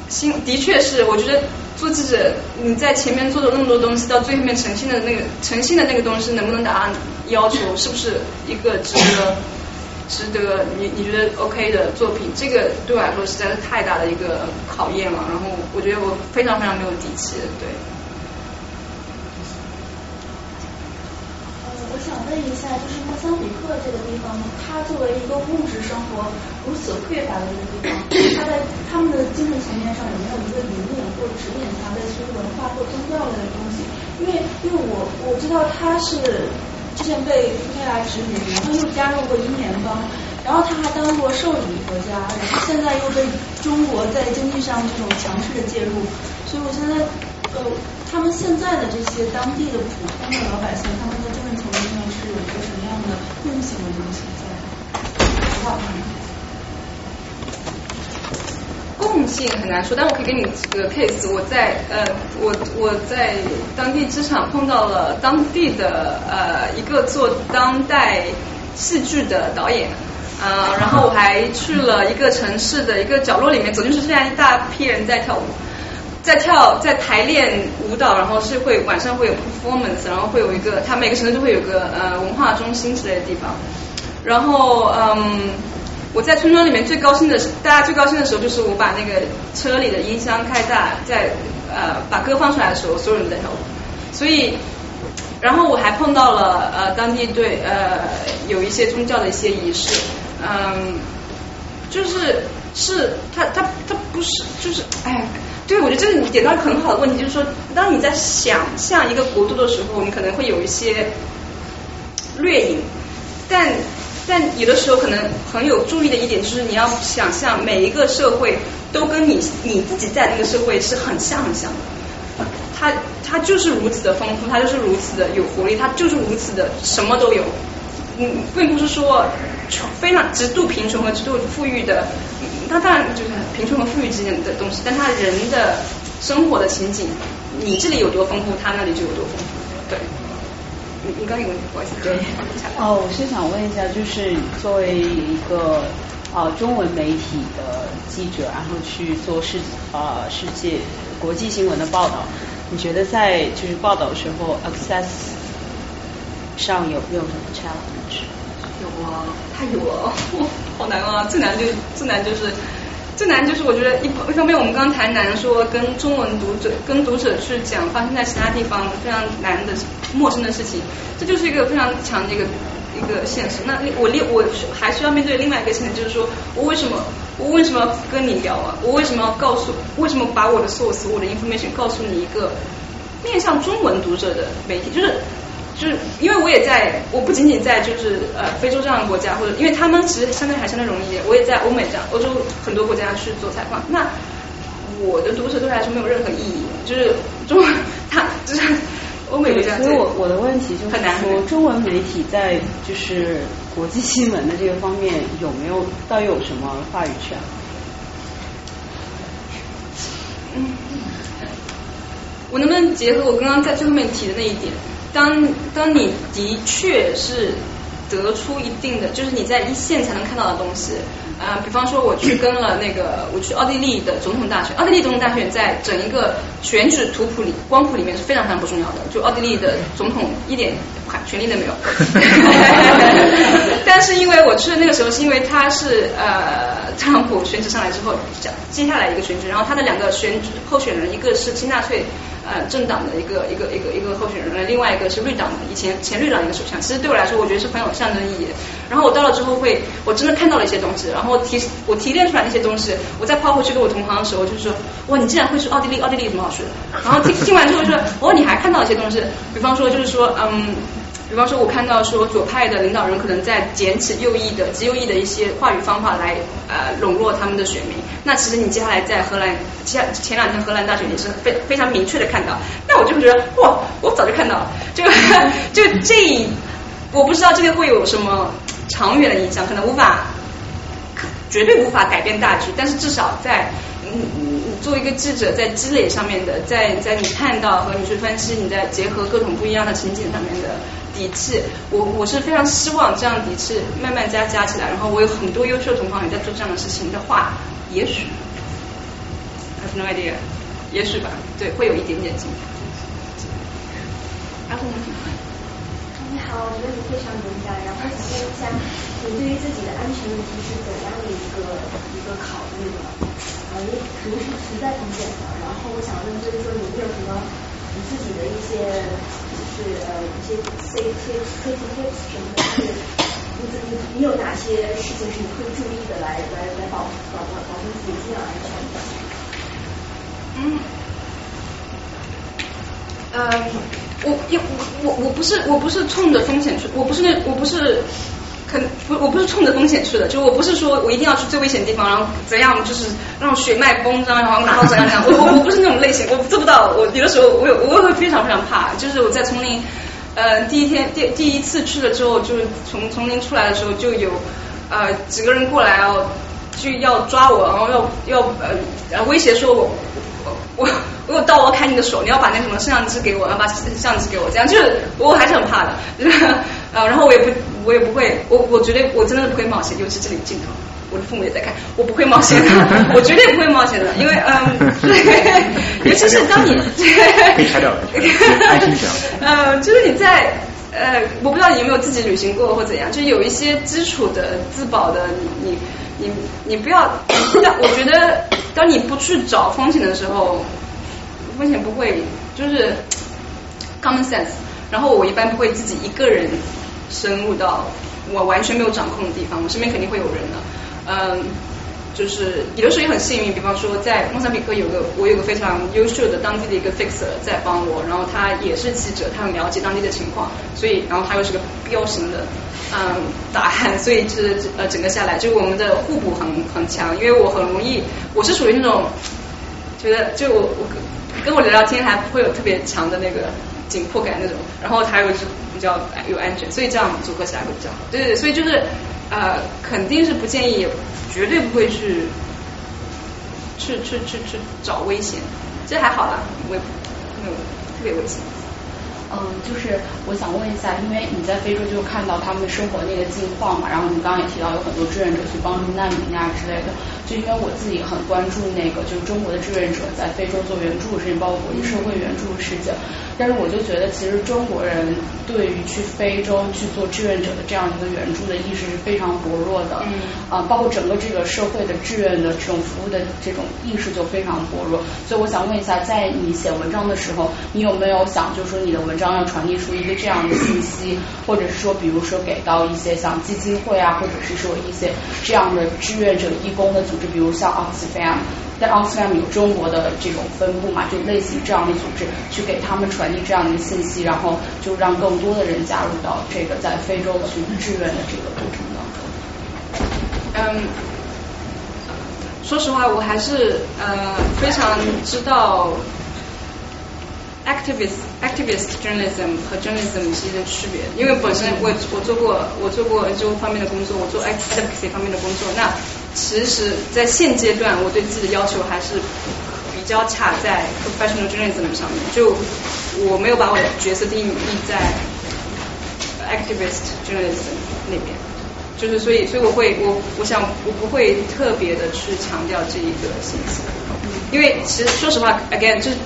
新的确是，我觉得。做记者，你在前面做的那么多东西，到最后面呈现的那个呈现的那个东西，能不能达到要求？是不是一个值得值得你你觉得 OK 的作品？这个对我来说实在是太大的一个考验了。然后我觉得我非常非常没有底气，对。我想问一下，就是莫桑比克这个地方，它作为一个物质生活如此匮乏的一个地方，它在他们的精神层面上有没有一个引领或指引他的其文化或宗教类的东西？因为因为我我知道他是之前被苏菲亚殖民，然后又加入过英联邦，然后他还当过受理国家，然后现在又被中国在经济上这种强势的介入，所以我现在呃。他们现在的这些当地的普通的老百姓，他们的精神层面上是有一个什么样的共性的东西在？共性很难说，但我可以给你几个 case。我在呃，我我在当地机场碰到了当地的呃一个做当代戏剧的导演，呃，然后我还去了一个城市的一个角落里面，走进去，现在一大批人在跳舞。在跳，在排练舞蹈，然后是会晚上会有 performance，然后会有一个，它每个城市都会有个呃文化中心之类的地方。然后嗯，我在村庄里面最高兴的，大家最高兴的时候就是我把那个车里的音箱开大，在呃把歌放出来的时候，所有人都在跳舞。所以，然后我还碰到了呃当地对呃有一些宗教的一些仪式，嗯，就是是他他他不是就是哎。对，我觉得这是你点到很好的问题，就是说，当你在想象一个国度的时候，你可能会有一些掠影，但但有的时候可能很有注意的一点，就是你要想象每一个社会都跟你你自己在那个社会是很像很像的，它它就是如此的丰富，它就是如此的有活力，它就是如此的什么都有，嗯，并不是说非常极度贫穷和极度富裕的。它当然就是贫穷和富裕之间的东西，但他人的生活的情景，你这里有多丰富，他那里就有多丰富。对，你你刚有不好意思。对。哦，我是想问一下，就是作为一个啊中文媒体的记者，然后去做世啊世界国际新闻的报道，你觉得在就是报道的时候，access 上有没有什么 challenge？哇，太有了，好难啊！最难就最难就是最难就是我觉得一一方面我们刚谈难说跟中文读者跟读者去讲发生在其他地方非常难的陌生的事情，这就是一个非常强的一个一个现实。那我另我还需要面对另外一个现实，就是说我为什么我为什么要跟你聊啊？我为什么要告诉为什么把我的 source 我的 information 告诉你一个面向中文读者的媒体？就是。就是因为我也在，我不仅仅在就是呃非洲这样的国家，或者因为他们其实相对还相对容易一点，我也在欧美这样欧洲很多国家去做采访，那我的读者对他来说没有任何意义，就是中他就是欧美国家。所以我我的问题就是说，中文媒体在就是国际新闻的这个方面有没有到底有什么话语权？嗯，我能不能结合我刚刚在最后面提的那一点？当当你的确是得出一定的，就是你在一线才能看到的东西，呃，比方说我去跟了那个，我去奥地利的总统大选，奥地利总统大选在整一个选举图谱里光谱里面是非常非常不重要的，就奥地利的总统一点权利都没有。但是因为我去的那个时候，是因为他是呃特朗普选举上来之后，接下来一个选举，然后他的两个选举候选人，一个是亲纳粹呃政党的一个一个一个一个候选人，另外一个是绿党的以前前绿党一个首相。其实对我来说，我觉得是很有象征意义。然后我到了之后会，我真的看到了一些东西，然后提我提炼出来那些东西，我再抛回去给我同行的时候，就是说哇，你竟然会去奥地利，奥地利有什么好去的？然后听听完之后说，哦，你还看到一些东西，比方说就是说嗯。比方说，我看到说左派的领导人可能在捡起右翼的极右翼的一些话语方法来呃笼络他们的选民。那其实你接下来在荷兰，前前两天荷兰大选也是非非常明确的看到。那我就觉得哇，我早就看到了，就 就这，我不知道这个会有什么长远的影响，可能无法绝对无法改变大局，但是至少在嗯嗯作为一个记者在积累上面的，在在你看到和你去分析，你在结合各种不一样的情景上面的。底气，我我是非常希望这样底气慢慢加加起来，然后我有很多优秀同行也在做这样的事情的话，也许，have no idea，也许吧，对，会有一点点进步。阿红，你好，我觉得你非常勇敢，然后想问一下，你对于自己的安全问题是怎样的一个一个考虑的？啊，因为肯定是存在风险的，然后我想问就是说，有没有什么你自己的一些？是呃一些些些科技 tips 什么的，是你你你有哪些事情是你会注意的来来来保保保保证自己尽量安全的？嗯，呃，我因我我我不是我不是冲着风险去，我不是那我不是。很不，我不是冲着风险去的，就我不是说我一定要去最危险的地方，然后怎样，就是让血脉崩张，然后然后怎样怎样，我我我不是那种类型，我做不到。我有的时候我有我会非常非常怕，就是我在丛林，呃，第一天第第一次去了之后，就是从丛林出来的时候，就有呃几个人过来哦，就要抓我，然后要要呃威胁说我我我有刀，我要砍你的手，你要把那什么摄像机给我，然后把摄像机给我，这样就是我还是很怕的。呃，然后我也不，我也不会，我我绝对我真的不会冒险，尤其这里镜头，我的父母也在看，我不会冒险的，我绝对不会冒险的，因为嗯，尤其是当你可以拆掉，安心讲。嗯，就是你在呃，我不知道你有没有自己旅行过或怎样，就有一些基础的自保的，你你你你不要，我觉得当你不去找风险的时候，风险不会就是 common sense，然后我一般不会自己一个人。深入到我完全没有掌控的地方，我身边肯定会有人的。嗯，就是有的时候也很幸运，比方说在莫桑比克有个我有个非常优秀的当地的一个 fixer 在帮我，然后他也是记者，他很了解当地的情况，所以然后他又是个彪形的嗯大汉，所以就是呃整个下来就我们的互补很很强，因为我很容易我是属于那种觉得就我我跟我聊聊天还不会有特别强的那个紧迫感那种，然后他又是。比较有安全，所以这样组合起来会比较好。对对，所以就是呃，肯定是不建议，绝对不会去去去去去找危险。这还好啦，我也没有特别危险。嗯，就是我想问一下，因为你在非洲就看到他们生活那个境况嘛，然后你刚刚也提到有很多志愿者去帮助难民啊之类的。就因为我自己很关注那个，就是中国的志愿者在非洲做援助的事情，包括国际社会援助的事情。但是我就觉得，其实中国人对于去非洲去做志愿者的这样一个援助的意识是非常薄弱的。嗯。啊，包括整个这个社会的志愿的这种服务的这种意识就非常薄弱。所以我想问一下，在你写文章的时候，你有没有想，就是说你的文章要传递出一个这样的信息，或者是说，比如说给到一些像基金会啊，或者是说一些这样的志愿者义工的组织，比如像 Oxfam，在 Oxfam 有中国的这种分部嘛，就类似于这样的组织，去给他们传递这样的一个信息，然后就让更多的人加入到这个在非洲去志愿的这个过程当中。嗯，说实话，我还是呃非常知道。Activist activist journalism 和 journalism 之间的区别，因为本身我我做过我做过这方面的工作，我做 advocacy 方面的工作。那其实，在现阶段，我对自己的要求还是比较卡在 professional journalism 上面，就我没有把我的角色定义在 activist journalism 那边。就是所以所以我会我我想我不会特别的去强调这一个信息，因为其实说实话，again 就是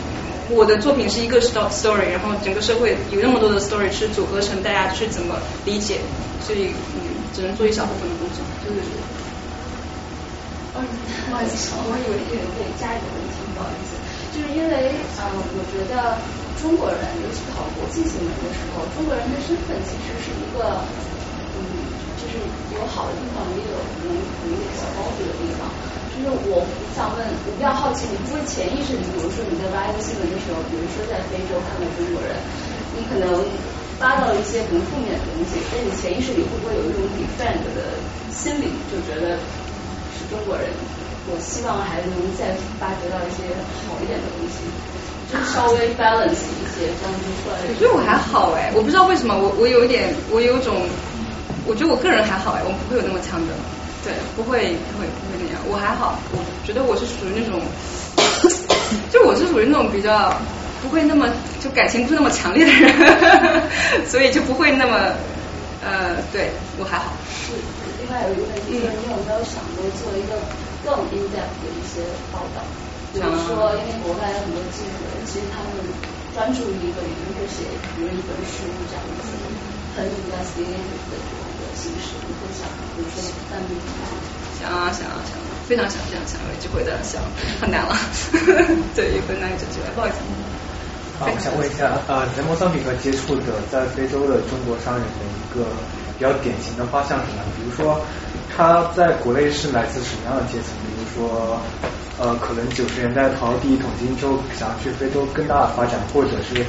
我的作品是一个 story，然后整个社会有那么多的 story 去组合成大家去怎么理解，所以嗯只能做一小部分的工作，就是。嗯，不好意思，我以为有点加一个问题，不好意思，就是因为呃，我觉得中国人尤其考国际新闻的时候，中国人的身份其实是一个嗯，就是有好的地方，也有可能有点小高度的地方。就是我想问，我比较好奇，你不会潜意识里，比如说你在发一个新闻的时候，比如说在非洲看到中国人，你可能发到一些可能负面的东西，但你潜意识里会不会有一种 defend 的心理，就觉得是？中国人，我希望还能再发掘到一些好一点的东西，就稍微 balance 一些，这样就出来。我觉得我还好哎，我不知道为什么，我我有一点，我有种，我觉得我个人还好哎，我不会有那么强的，对，不会不会不会那样，我还好，我觉得我是属于那种，就我是属于那种比较不会那么就感情不是那么强烈的人，所以就不会那么呃，对我还好。是另外有一个问题就是，你有没有想过做一个更 in depth 的一些报道？比如说，因为国外有很多记者，其实他们专注于一个领域，会写比如一本书这样子，很 investigative 的这种的形式。你会想，比如说单独想啊想啊想啊，非常想非常想，有机会的想，很难了。对，有很难有机会，不好意思。好，我想问一下，呃，在莫桑比克接触的在非洲的中国商人的一个。比较典型的画像是什么？比如说他在国内是来自什么样的阶层？比如说呃，可能九十年代淘第一桶金之后，想要去非洲更大的发展，或者是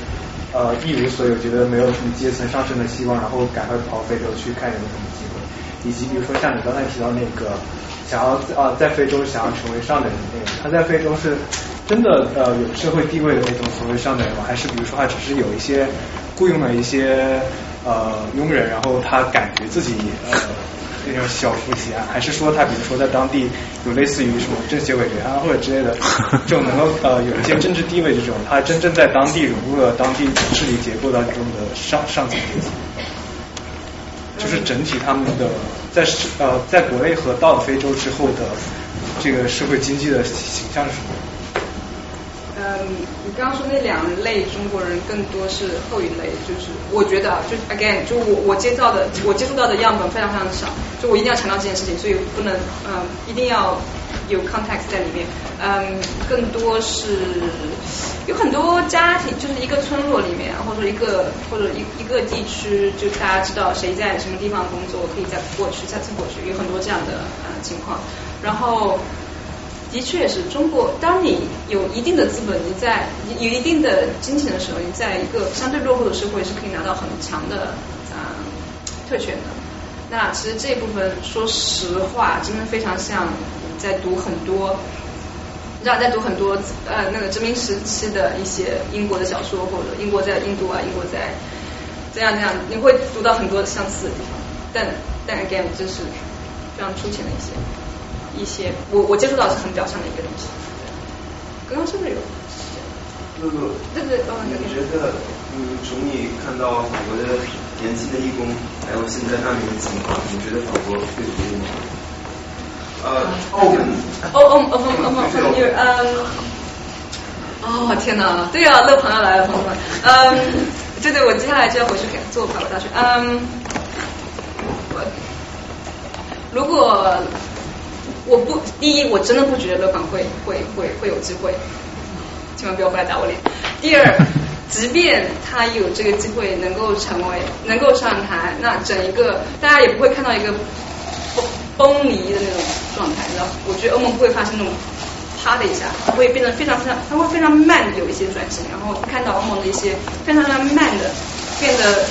呃一无所有，觉得没有什么阶层上升的希望，然后赶快跑非洲去看有没有什么机会。以及比如说像你刚才提到那个想要啊在非洲想要成为上等人那个，他在非洲是真的呃有社会地位的那种所谓上等人吗？还是比如说他只是有一些雇佣了一些？呃，佣人，然后他感觉自己呃那种小富即安，还是说他比如说在当地有类似于什么政协委员啊或者之类的，这种能够呃有一些政治地位这种，他真正在当地融入了当地治理结构当中的上上层阶级，就是整体他们的在呃在国内和到了非洲之后的这个社会经济的形象是什么？嗯，你刚刚说那两类中国人更多是后一类，就是我觉得就 again 就我我接到的我接触到的样本非常非常少，就我一定要强调这件事情，所以不能嗯一定要有 context 在里面，嗯更多是有很多家庭就是一个村落里面或者说一个或者一一个地区，就大家知道谁在什么地方工作，可以再过去再次过去，有很多这样的呃情况，然后。的确是中国，当你有一定的资本，你在有一定的金钱的时候，你在一个相对落后的社会是可以拿到很强的啊特权的。那其实这一部分说实话，真的非常像在读很多，你知道在读很多呃那个殖民时期的一些英国的小说，或者英国在印度啊，英国在这样这样，你会读到很多相似的地方。但但 again 这是非常粗浅的一些。一些我我接触到是很表象的一个东西。刚刚是不是有？露露，对对，你觉得嗯，从你看到法国的年轻的义工，还有现在难民的情况，你觉得法国会独立吗？呃，哦哦哦哦哦 哦，有嗯，哦天哪，对啊，乐朋要来了，朋友们，嗯，对对，我接下来就要回去给做法国大学，嗯，我如果。我不，第一，我真的不觉得乐坊会会会会有机会，千万不要过来打我脸。第二，即便他有这个机会能够成为能够上台，那整一个大家也不会看到一个崩崩离的那种状态，你知道我觉得欧盟不会发生那种啪的一下，它会变得非常非常，它会非常慢的有一些转型，然后看到欧盟的一些非常非常慢的变得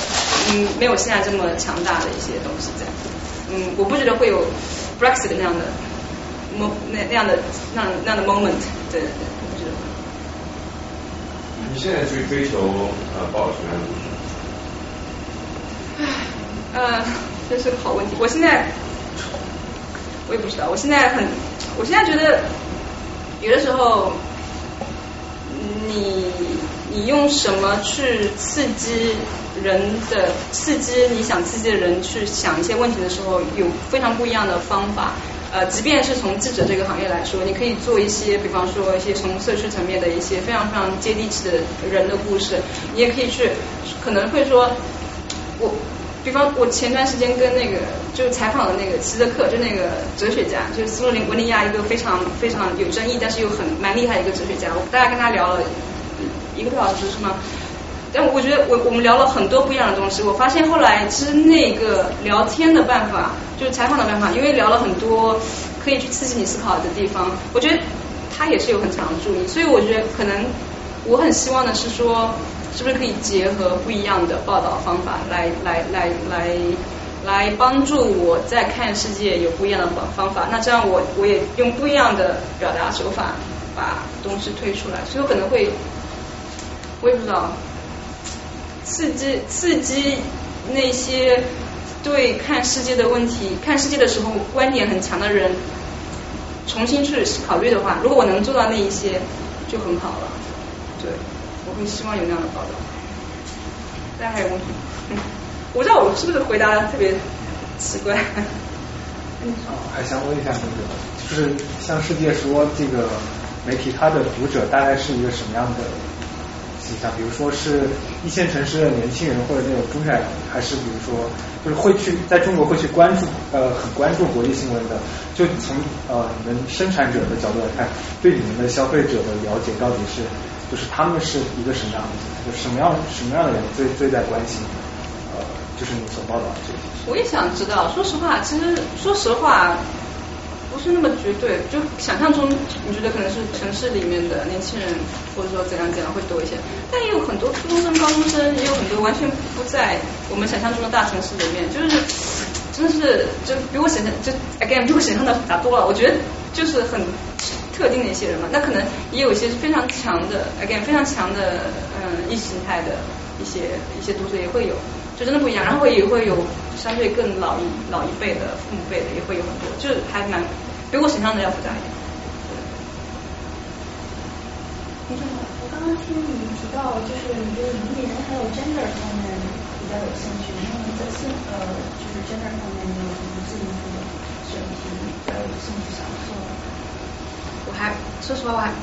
嗯没有现在这么强大的一些东西在，嗯，我不觉得会有 Brexit 那样的。那那样的那那样的 moment，对对，我觉得。你现在去追求呃报什么唉，呃，这是个好问题。我现在我也不知道，我现在很，我现在觉得有的时候，你你用什么去刺激人的刺激你想刺激的人去想一些问题的时候，有非常不一样的方法。呃，即便是从记者这个行业来说，你可以做一些，比方说一些从社区层面的一些非常非常接地气的人的故事，你也可以去，可能会说，我，比方我前段时间跟那个就采访的那个齐泽克，就那个哲学家，就是斯洛林维尼亚一个非常非常有争议，但是又很蛮厉害的一个哲学家，我大概跟他聊了一个多小时是吗？但我觉得我我们聊了很多不一样的东西，我发现后来其实那个聊天的办法，就是采访的办法，因为聊了很多可以去刺激你思考的地方，我觉得他也是有很强的助力，所以我觉得可能我很希望的是说，是不是可以结合不一样的报道方法来来来来来帮助我在看世界有不一样的方方法，那这样我我也用不一样的表达手法把东西推出来，所以我可能会我也不知道。刺激刺激那些对看世界的问题、看世界的时候观点很强的人，重新去考虑的话，如果我能做到那一些，就很好了。对，我会希望有那样的报道。大家还有问题？我不知道我是不是回答的特别奇怪。嗯，还想问一下那个，就是像世界说这个媒体，它的读者大概是一个什么样的？比如说是一线城市的年轻人或者那种中产，还是比如说就是会去在中国会去关注呃很关注国际新闻的，就从呃你们生产者的角度来看，对你们的消费者的了解到底是就是他们是一个什么样的，就什么样什么样的人最最在关心呃就是你所报道的这些。我也想知道，说实话，其实说实话。不是那么绝对，就想象中，你觉得可能是城市里面的年轻人，或者说怎样怎样会多一些，但也有很多初中生、高中生，也有很多完全不在我们想象中的大城市里面，就是真的是就比我想象就 again 比我想象的复杂多了。我觉得就是很特定的一些人嘛，那可能也有一些非常强的 again 非常强的嗯意识形态的一些一些读者也会有。就真的不一样，然后也会有相对更老一老一辈的父母辈的也会有很多，就是还蛮比我想象的要复杂一点。你好，我刚刚听你提到，就是你对移民还有 gender 方面比较有兴趣，那你在性呃就是 gender 方面你有什么进一步的选题比较有兴趣想做？我还说实话，我还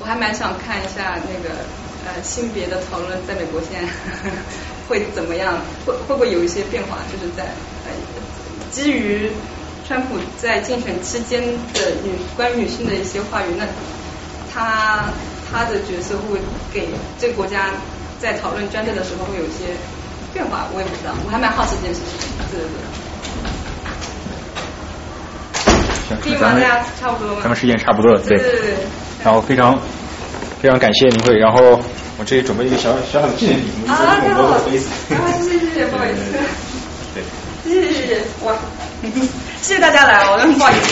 我还蛮想看一下那个呃性别的讨论，在美国现在。会怎么样？会会不会有一些变化？就是在呃，基于川普在竞选期间的女关于女性的一些话语，那他他的角色会不会给这个国家在讨论专政的时候会有一些变化？我也不知道，我还蛮好奇这件事情。对对对。行，咱们差不多咱们时间差不多了，对对对。然后非常非常感谢您会，然后。我这里准备一个小小小的纪念品，我们一个的杯子。啊，谢谢谢谢，不好意思。对。谢谢谢谢，哇，谢谢大家来，我真不好意思。